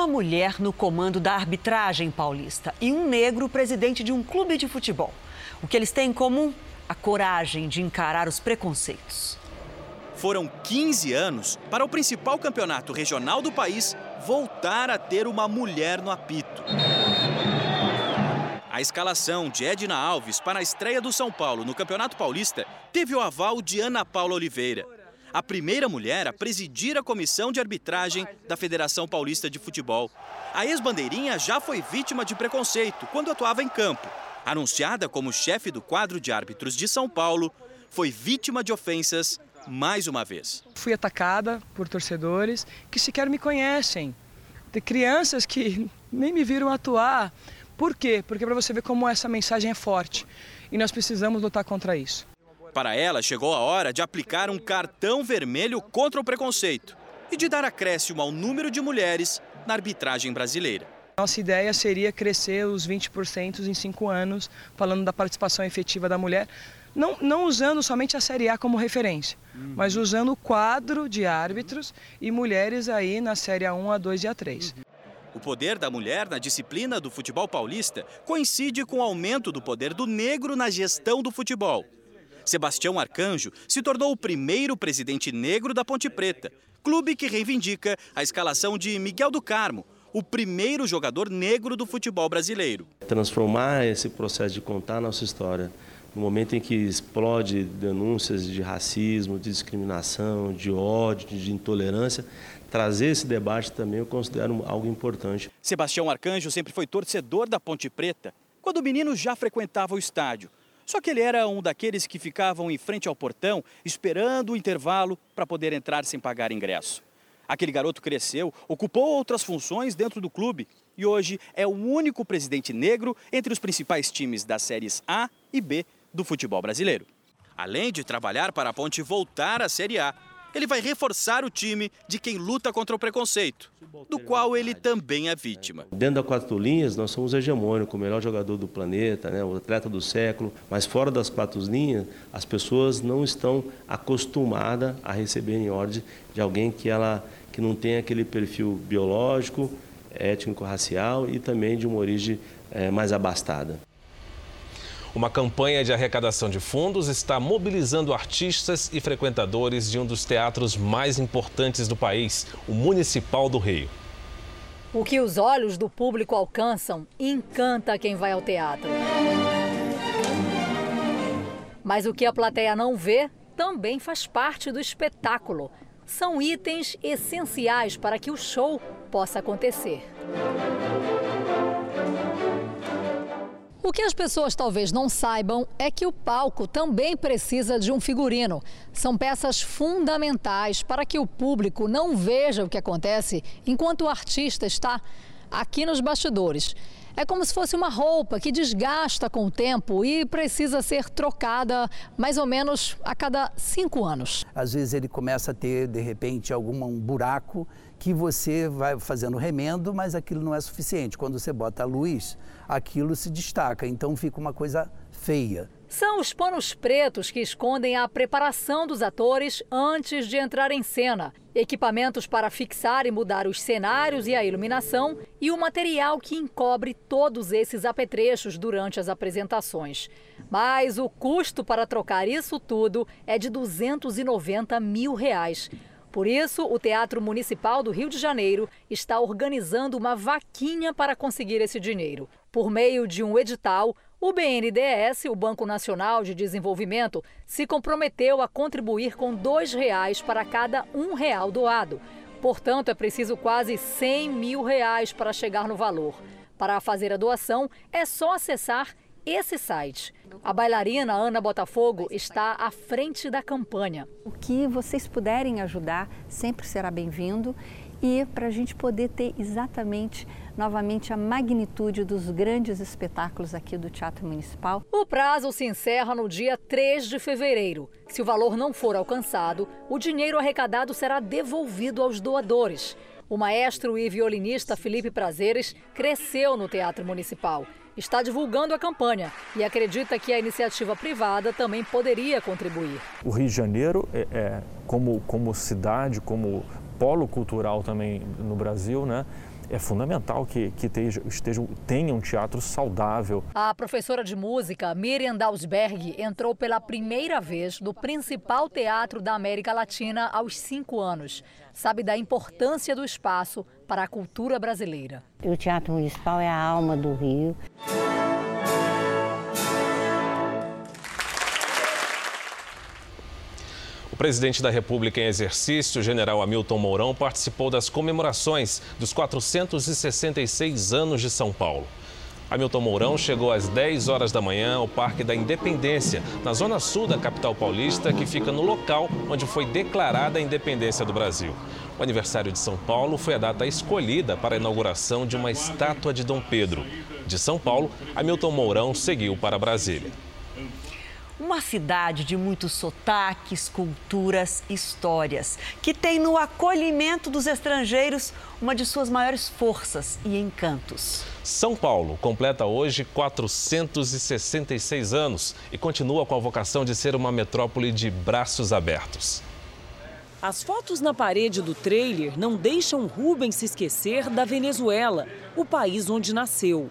Uma mulher no comando da arbitragem paulista e um negro presidente de um clube de futebol. O que eles têm em comum? A coragem de encarar os preconceitos. Foram 15 anos para o principal campeonato regional do país voltar a ter uma mulher no apito. A escalação de Edna Alves para a estreia do São Paulo no Campeonato Paulista teve o aval de Ana Paula Oliveira, a primeira mulher a presidir a comissão de arbitragem da Federação Paulista de Futebol. A ex-bandeirinha já foi vítima de preconceito quando atuava em campo. Anunciada como chefe do quadro de árbitros de São Paulo, foi vítima de ofensas mais uma vez. Fui atacada por torcedores que sequer me conhecem, de crianças que nem me viram atuar. Por quê? Porque para você ver como essa mensagem é forte e nós precisamos lutar contra isso. Para ela, chegou a hora de aplicar um cartão vermelho contra o preconceito e de dar acréscimo ao número de mulheres na arbitragem brasileira. Nossa ideia seria crescer os 20% em cinco anos, falando da participação efetiva da mulher, não, não usando somente a Série A como referência, uhum. mas usando o quadro de árbitros e mulheres aí na Série A1, A2 e A3. O poder da mulher na disciplina do futebol paulista coincide com o aumento do poder do negro na gestão do futebol. Sebastião Arcanjo se tornou o primeiro presidente negro da Ponte Preta, clube que reivindica a escalação de Miguel do Carmo, o primeiro jogador negro do futebol brasileiro. Transformar esse processo de contar a nossa história no momento em que explode denúncias de racismo, de discriminação, de ódio, de intolerância, trazer esse debate também eu considero algo importante. Sebastião Arcanjo sempre foi torcedor da Ponte Preta, quando o menino já frequentava o estádio. Só que ele era um daqueles que ficavam em frente ao portão, esperando o intervalo para poder entrar sem pagar ingresso. Aquele garoto cresceu, ocupou outras funções dentro do clube e hoje é o único presidente negro entre os principais times das séries A e B do futebol brasileiro. Além de trabalhar para a Ponte voltar à Série A, ele vai reforçar o time de quem luta contra o preconceito, do qual ele também é vítima. Dentro da quatro linhas, nós somos hegemônicos, o melhor jogador do planeta, né, o atleta do século, mas fora das quatro linhas, as pessoas não estão acostumadas a receberem ordem de alguém que, ela, que não tem aquele perfil biológico, étnico-racial e também de uma origem é, mais abastada. Uma campanha de arrecadação de fundos está mobilizando artistas e frequentadores de um dos teatros mais importantes do país, o Municipal do Rio. O que os olhos do público alcançam encanta quem vai ao teatro. Mas o que a plateia não vê também faz parte do espetáculo. São itens essenciais para que o show possa acontecer. O que as pessoas talvez não saibam é que o palco também precisa de um figurino. São peças fundamentais para que o público não veja o que acontece enquanto o artista está aqui nos bastidores. É como se fosse uma roupa que desgasta com o tempo e precisa ser trocada mais ou menos a cada cinco anos. Às vezes ele começa a ter, de repente, algum um buraco que você vai fazendo remendo, mas aquilo não é suficiente. Quando você bota a luz, aquilo se destaca, então fica uma coisa feia. São os panos pretos que escondem a preparação dos atores antes de entrar em cena, equipamentos para fixar e mudar os cenários e a iluminação e o material que encobre todos esses apetrechos durante as apresentações. Mas o custo para trocar isso tudo é de 290 mil reais. Por isso, o Teatro Municipal do Rio de Janeiro está organizando uma vaquinha para conseguir esse dinheiro. Por meio de um edital, o BNDES, o Banco Nacional de Desenvolvimento, se comprometeu a contribuir com R$ reais para cada um real doado. Portanto, é preciso quase 100 mil reais para chegar no valor. Para fazer a doação, é só acessar esse site. A bailarina Ana Botafogo está à frente da campanha. O que vocês puderem ajudar sempre será bem-vindo e para a gente poder ter exatamente novamente a magnitude dos grandes espetáculos aqui do Teatro Municipal. O prazo se encerra no dia 3 de fevereiro. Se o valor não for alcançado, o dinheiro arrecadado será devolvido aos doadores. O maestro e violinista Felipe Prazeres cresceu no Teatro Municipal. Está divulgando a campanha e acredita que a iniciativa privada também poderia contribuir. O Rio de Janeiro, é, é como, como cidade, como polo cultural também no Brasil, né? É fundamental que, que esteja, esteja, tenha um teatro saudável. A professora de música Miriam Dalsberg entrou pela primeira vez no principal teatro da América Latina aos cinco anos. Sabe da importância do espaço para a cultura brasileira. O Teatro Municipal é a alma do Rio. Presidente da República em exercício, general Hamilton Mourão, participou das comemorações dos 466 anos de São Paulo. Hamilton Mourão chegou às 10 horas da manhã ao Parque da Independência, na zona sul da capital paulista, que fica no local onde foi declarada a independência do Brasil. O aniversário de São Paulo foi a data escolhida para a inauguração de uma estátua de Dom Pedro. De São Paulo, Hamilton Mourão seguiu para Brasília. Uma cidade de muitos sotaques, culturas, histórias, que tem no acolhimento dos estrangeiros uma de suas maiores forças e encantos. São Paulo completa hoje 466 anos e continua com a vocação de ser uma metrópole de braços abertos. As fotos na parede do trailer não deixam Rubens se esquecer da Venezuela, o país onde nasceu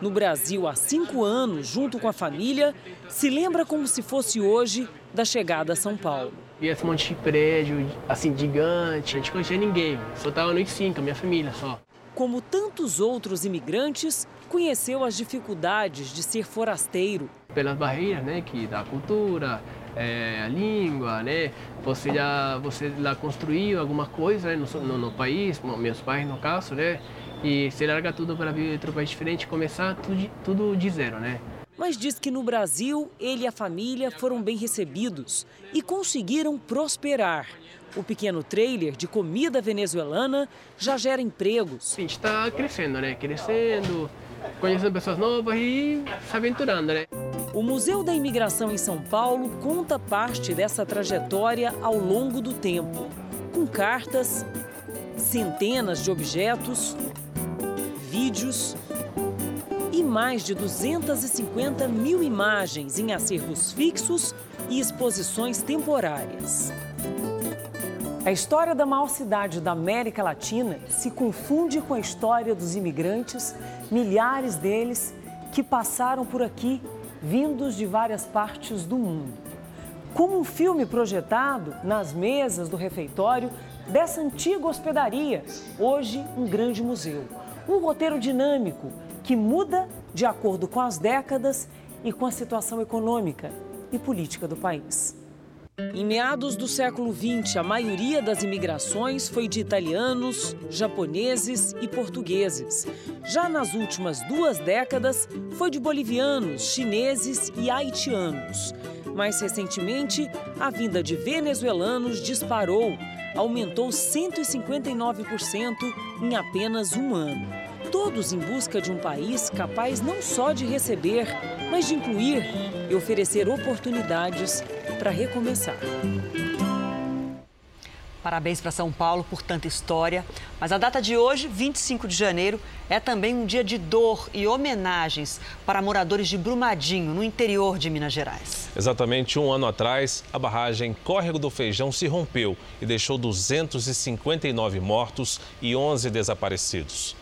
no Brasil há cinco anos, junto com a família, se lembra como se fosse hoje da chegada a São Paulo. E esse monte de prédio, assim, gigante, a gente não conhecia ninguém, só estava no cinco, a minha família só. Como tantos outros imigrantes, conheceu as dificuldades de ser forasteiro. Pelas barreiras, né, que da cultura, é, a língua, né, você já você lá construiu alguma coisa né, no, no, no país, meus pais no caso, né, e você larga tudo para vir outro país diferente começar tudo, tudo de zero, né? Mas diz que no Brasil ele e a família foram bem recebidos e conseguiram prosperar. O pequeno trailer de comida venezuelana já gera empregos. A gente está crescendo, né? Crescendo, conhecendo pessoas novas e se aventurando, né? O Museu da Imigração em São Paulo conta parte dessa trajetória ao longo do tempo, com cartas, centenas de objetos, vídeos e mais de 250 mil imagens em acervos fixos e exposições temporárias. A história da maior cidade da América Latina se confunde com a história dos imigrantes, milhares deles que passaram por aqui vindos de várias partes do mundo. Como um filme projetado nas mesas do refeitório dessa antiga hospedaria, hoje um grande museu. Um roteiro dinâmico que muda de acordo com as décadas e com a situação econômica e política do país. Em meados do século XX, a maioria das imigrações foi de italianos, japoneses e portugueses. Já nas últimas duas décadas, foi de bolivianos, chineses e haitianos. Mais recentemente, a vinda de venezuelanos disparou, aumentou 159% em apenas um ano. todos em busca de um país capaz não só de receber, mas de incluir e oferecer oportunidades para recomeçar. Parabéns para São Paulo por tanta história. Mas a data de hoje, 25 de janeiro, é também um dia de dor e homenagens para moradores de Brumadinho, no interior de Minas Gerais. Exatamente um ano atrás, a barragem Córrego do Feijão se rompeu e deixou 259 mortos e 11 desaparecidos.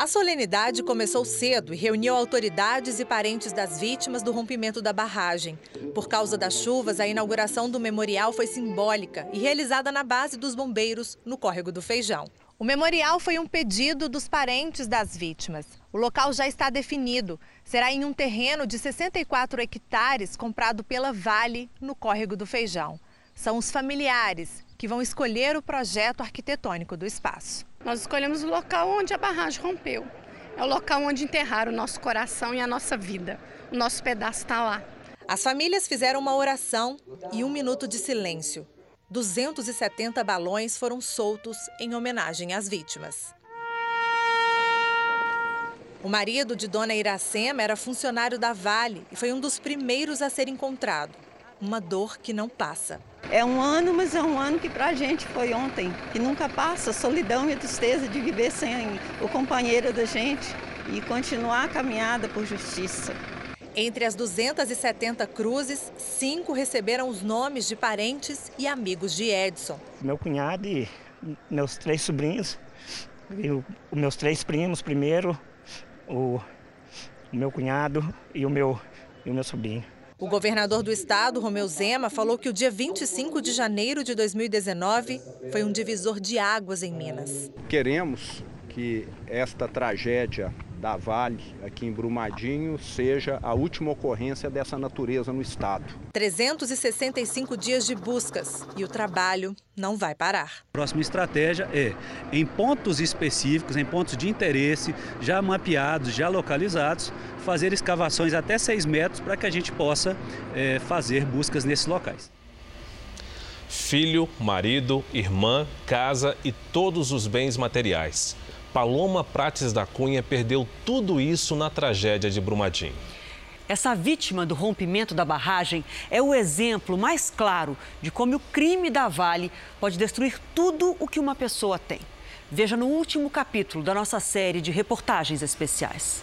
A solenidade começou cedo e reuniu autoridades e parentes das vítimas do rompimento da barragem. Por causa das chuvas, a inauguração do memorial foi simbólica e realizada na base dos bombeiros, no Córrego do Feijão. O memorial foi um pedido dos parentes das vítimas. O local já está definido. Será em um terreno de 64 hectares comprado pela Vale, no Córrego do Feijão. São os familiares que vão escolher o projeto arquitetônico do espaço. Nós escolhemos o local onde a barragem rompeu. É o local onde enterraram o nosso coração e a nossa vida. O nosso pedaço está lá. As famílias fizeram uma oração e um minuto de silêncio. 270 balões foram soltos em homenagem às vítimas. O marido de Dona Iracema era funcionário da Vale e foi um dos primeiros a ser encontrado. Uma dor que não passa. É um ano, mas é um ano que para a gente foi ontem, que nunca passa, a solidão e a tristeza de viver sem o companheiro da gente e continuar a caminhada por justiça. Entre as 270 cruzes, cinco receberam os nomes de parentes e amigos de Edson. Meu cunhado e meus três sobrinhos, e os meus três primos primeiro, o, o meu cunhado e o meu, e o meu sobrinho. O governador do estado, Romeu Zema, falou que o dia 25 de janeiro de 2019 foi um divisor de águas em Minas. Queremos que esta tragédia da Vale, aqui em Brumadinho, seja a última ocorrência dessa natureza no estado. 365 dias de buscas e o trabalho não vai parar. A próxima estratégia é, em pontos específicos, em pontos de interesse, já mapeados, já localizados, fazer escavações até 6 metros para que a gente possa é, fazer buscas nesses locais filho, marido, irmã, casa e todos os bens materiais. Paloma Prates da Cunha perdeu tudo isso na tragédia de Brumadinho. Essa vítima do rompimento da barragem é o exemplo mais claro de como o crime da Vale pode destruir tudo o que uma pessoa tem. Veja no último capítulo da nossa série de reportagens especiais.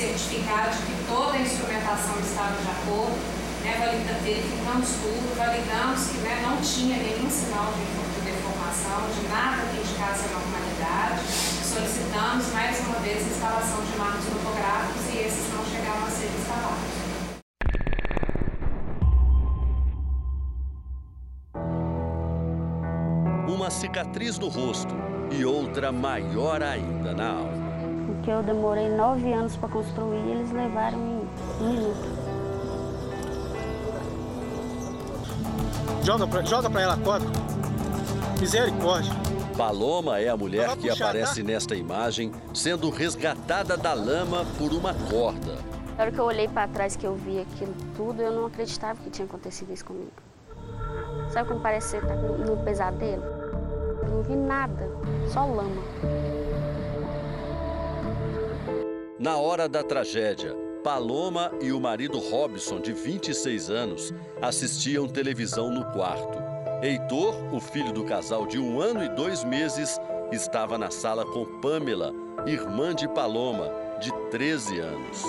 Certificar de que toda a instrumentação estava de acordo, né, verificamos tudo, validamos que né, não tinha nenhum sinal de deformação, de nada que indicasse anormalidade. Solicitamos mais uma vez a instalação de marcos topográficos e esses não chegaram a ser instalados. Uma cicatriz no rosto e outra maior ainda na alma que eu demorei nove anos para construir, eles levaram um minuto. Joga pra, joga pra ela a corda. Misericórdia. Paloma é a mulher que aparece nesta imagem sendo resgatada da lama por uma corda. Na hora que eu olhei para trás que eu vi aquilo tudo, eu não acreditava que tinha acontecido isso comigo. Sabe como parece você tá num pesadelo? Não vi nada, só lama. Na hora da tragédia, Paloma e o marido Robson, de 26 anos, assistiam televisão no quarto. Heitor, o filho do casal de um ano e dois meses, estava na sala com Pamela, irmã de Paloma, de 13 anos.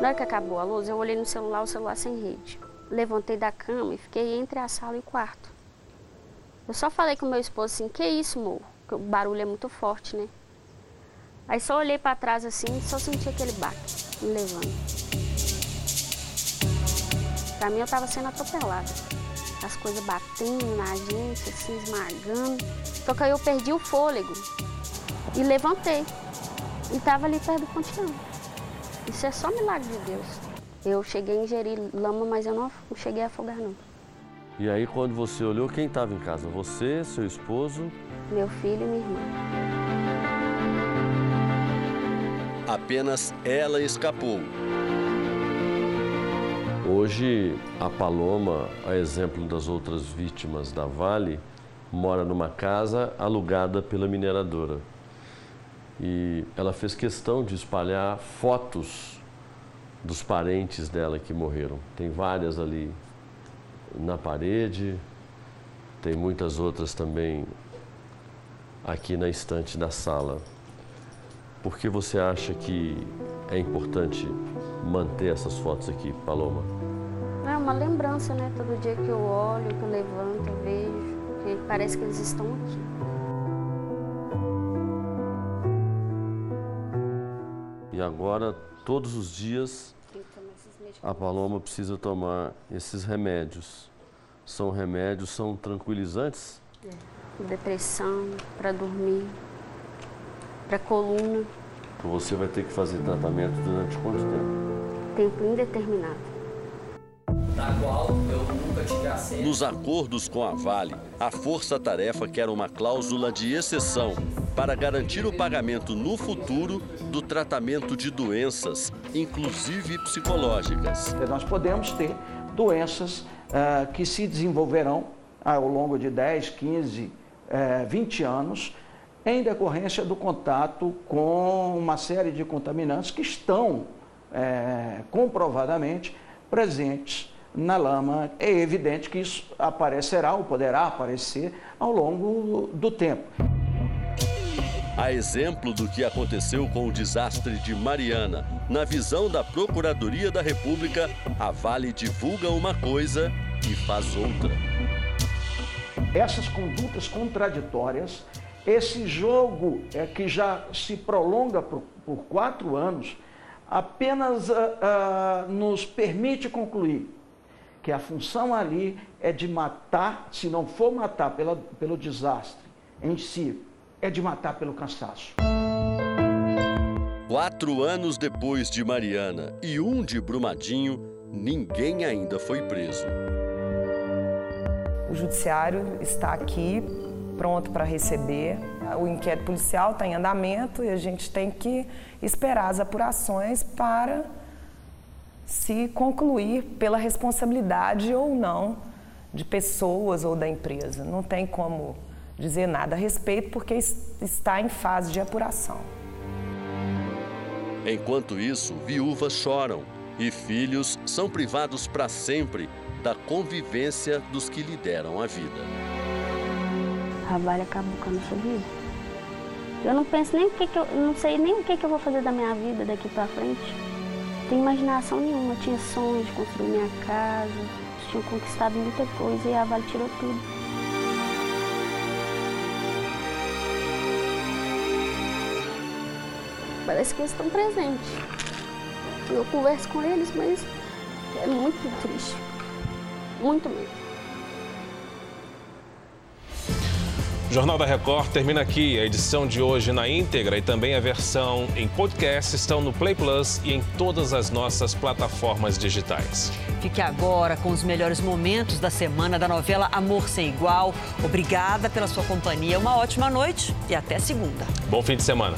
Na hora que acabou a luz, eu olhei no celular, o celular sem rede. Levantei da cama e fiquei entre a sala e o quarto. Eu só falei com meu esposo assim, que isso, amor? O barulho é muito forte, né? Aí só olhei para trás assim só senti aquele baque me levando. Para mim eu estava sendo atropelada. As coisas batendo na gente, assim, esmagando. Só que aí eu perdi o fôlego e levantei. E estava ali perto do pontilhão. Isso é só milagre de Deus. Eu cheguei a ingerir lama, mas eu não cheguei a afogar não. E aí, quando você olhou, quem estava em casa? Você, seu esposo? Meu filho e minha irmã. Apenas ela escapou. Hoje, a Paloma, a exemplo das outras vítimas da Vale, mora numa casa alugada pela mineradora. E ela fez questão de espalhar fotos dos parentes dela que morreram. Tem várias ali na parede, tem muitas outras também aqui na estante da sala. Por que você acha que é importante manter essas fotos aqui, Paloma? É uma lembrança, né? Todo dia que eu olho, que eu levanto, eu vejo, que parece que eles estão aqui. E agora, todos os dias, a Paloma precisa tomar esses remédios. São remédios, são tranquilizantes? É. Depressão, para dormir, para coluna. Você vai ter que fazer tratamento durante quanto tempo? Tempo indeterminado. Da qual eu nunca tive acesso. Nos acordos com a Vale, a força-tarefa quer uma cláusula de exceção para garantir o pagamento no futuro do tratamento de doenças, inclusive psicológicas. Nós podemos ter doenças uh, que se desenvolverão ao longo de 10, 15, uh, 20 anos em decorrência do contato com uma série de contaminantes que estão uh, comprovadamente presentes na lama. É evidente que isso aparecerá ou poderá aparecer ao longo do tempo. A exemplo do que aconteceu com o desastre de Mariana, na visão da Procuradoria da República, a Vale divulga uma coisa e faz outra. Essas condutas contraditórias, esse jogo é que já se prolonga por, por quatro anos, apenas uh, uh, nos permite concluir que a função ali é de matar, se não for matar pela, pelo desastre em si, é de matar pelo cansaço. Quatro anos depois de Mariana e um de Brumadinho, ninguém ainda foi preso. O judiciário está aqui, pronto para receber. O inquérito policial está em andamento e a gente tem que esperar as apurações para se concluir pela responsabilidade ou não de pessoas ou da empresa. Não tem como dizer nada a respeito porque está em fase de apuração. Enquanto isso, viúvas choram e filhos são privados para sempre da convivência dos que lhe deram a vida. Trabalho acabou com a nossa vida. Eu não penso nem o que, que eu não sei nem o que, que eu vou fazer da minha vida daqui para frente tem imaginação nenhuma, eu tinha sonhos de construir minha casa, tinha conquistado muita coisa e a Vale tirou tudo. Parece que eles estão presentes. Eu converso com eles, mas é muito triste. Muito mesmo. O Jornal da Record termina aqui. A edição de hoje na íntegra e também a versão em podcast estão no Play Plus e em todas as nossas plataformas digitais. Fique agora com os melhores momentos da semana da novela Amor Sem Igual. Obrigada pela sua companhia. Uma ótima noite e até segunda. Bom fim de semana.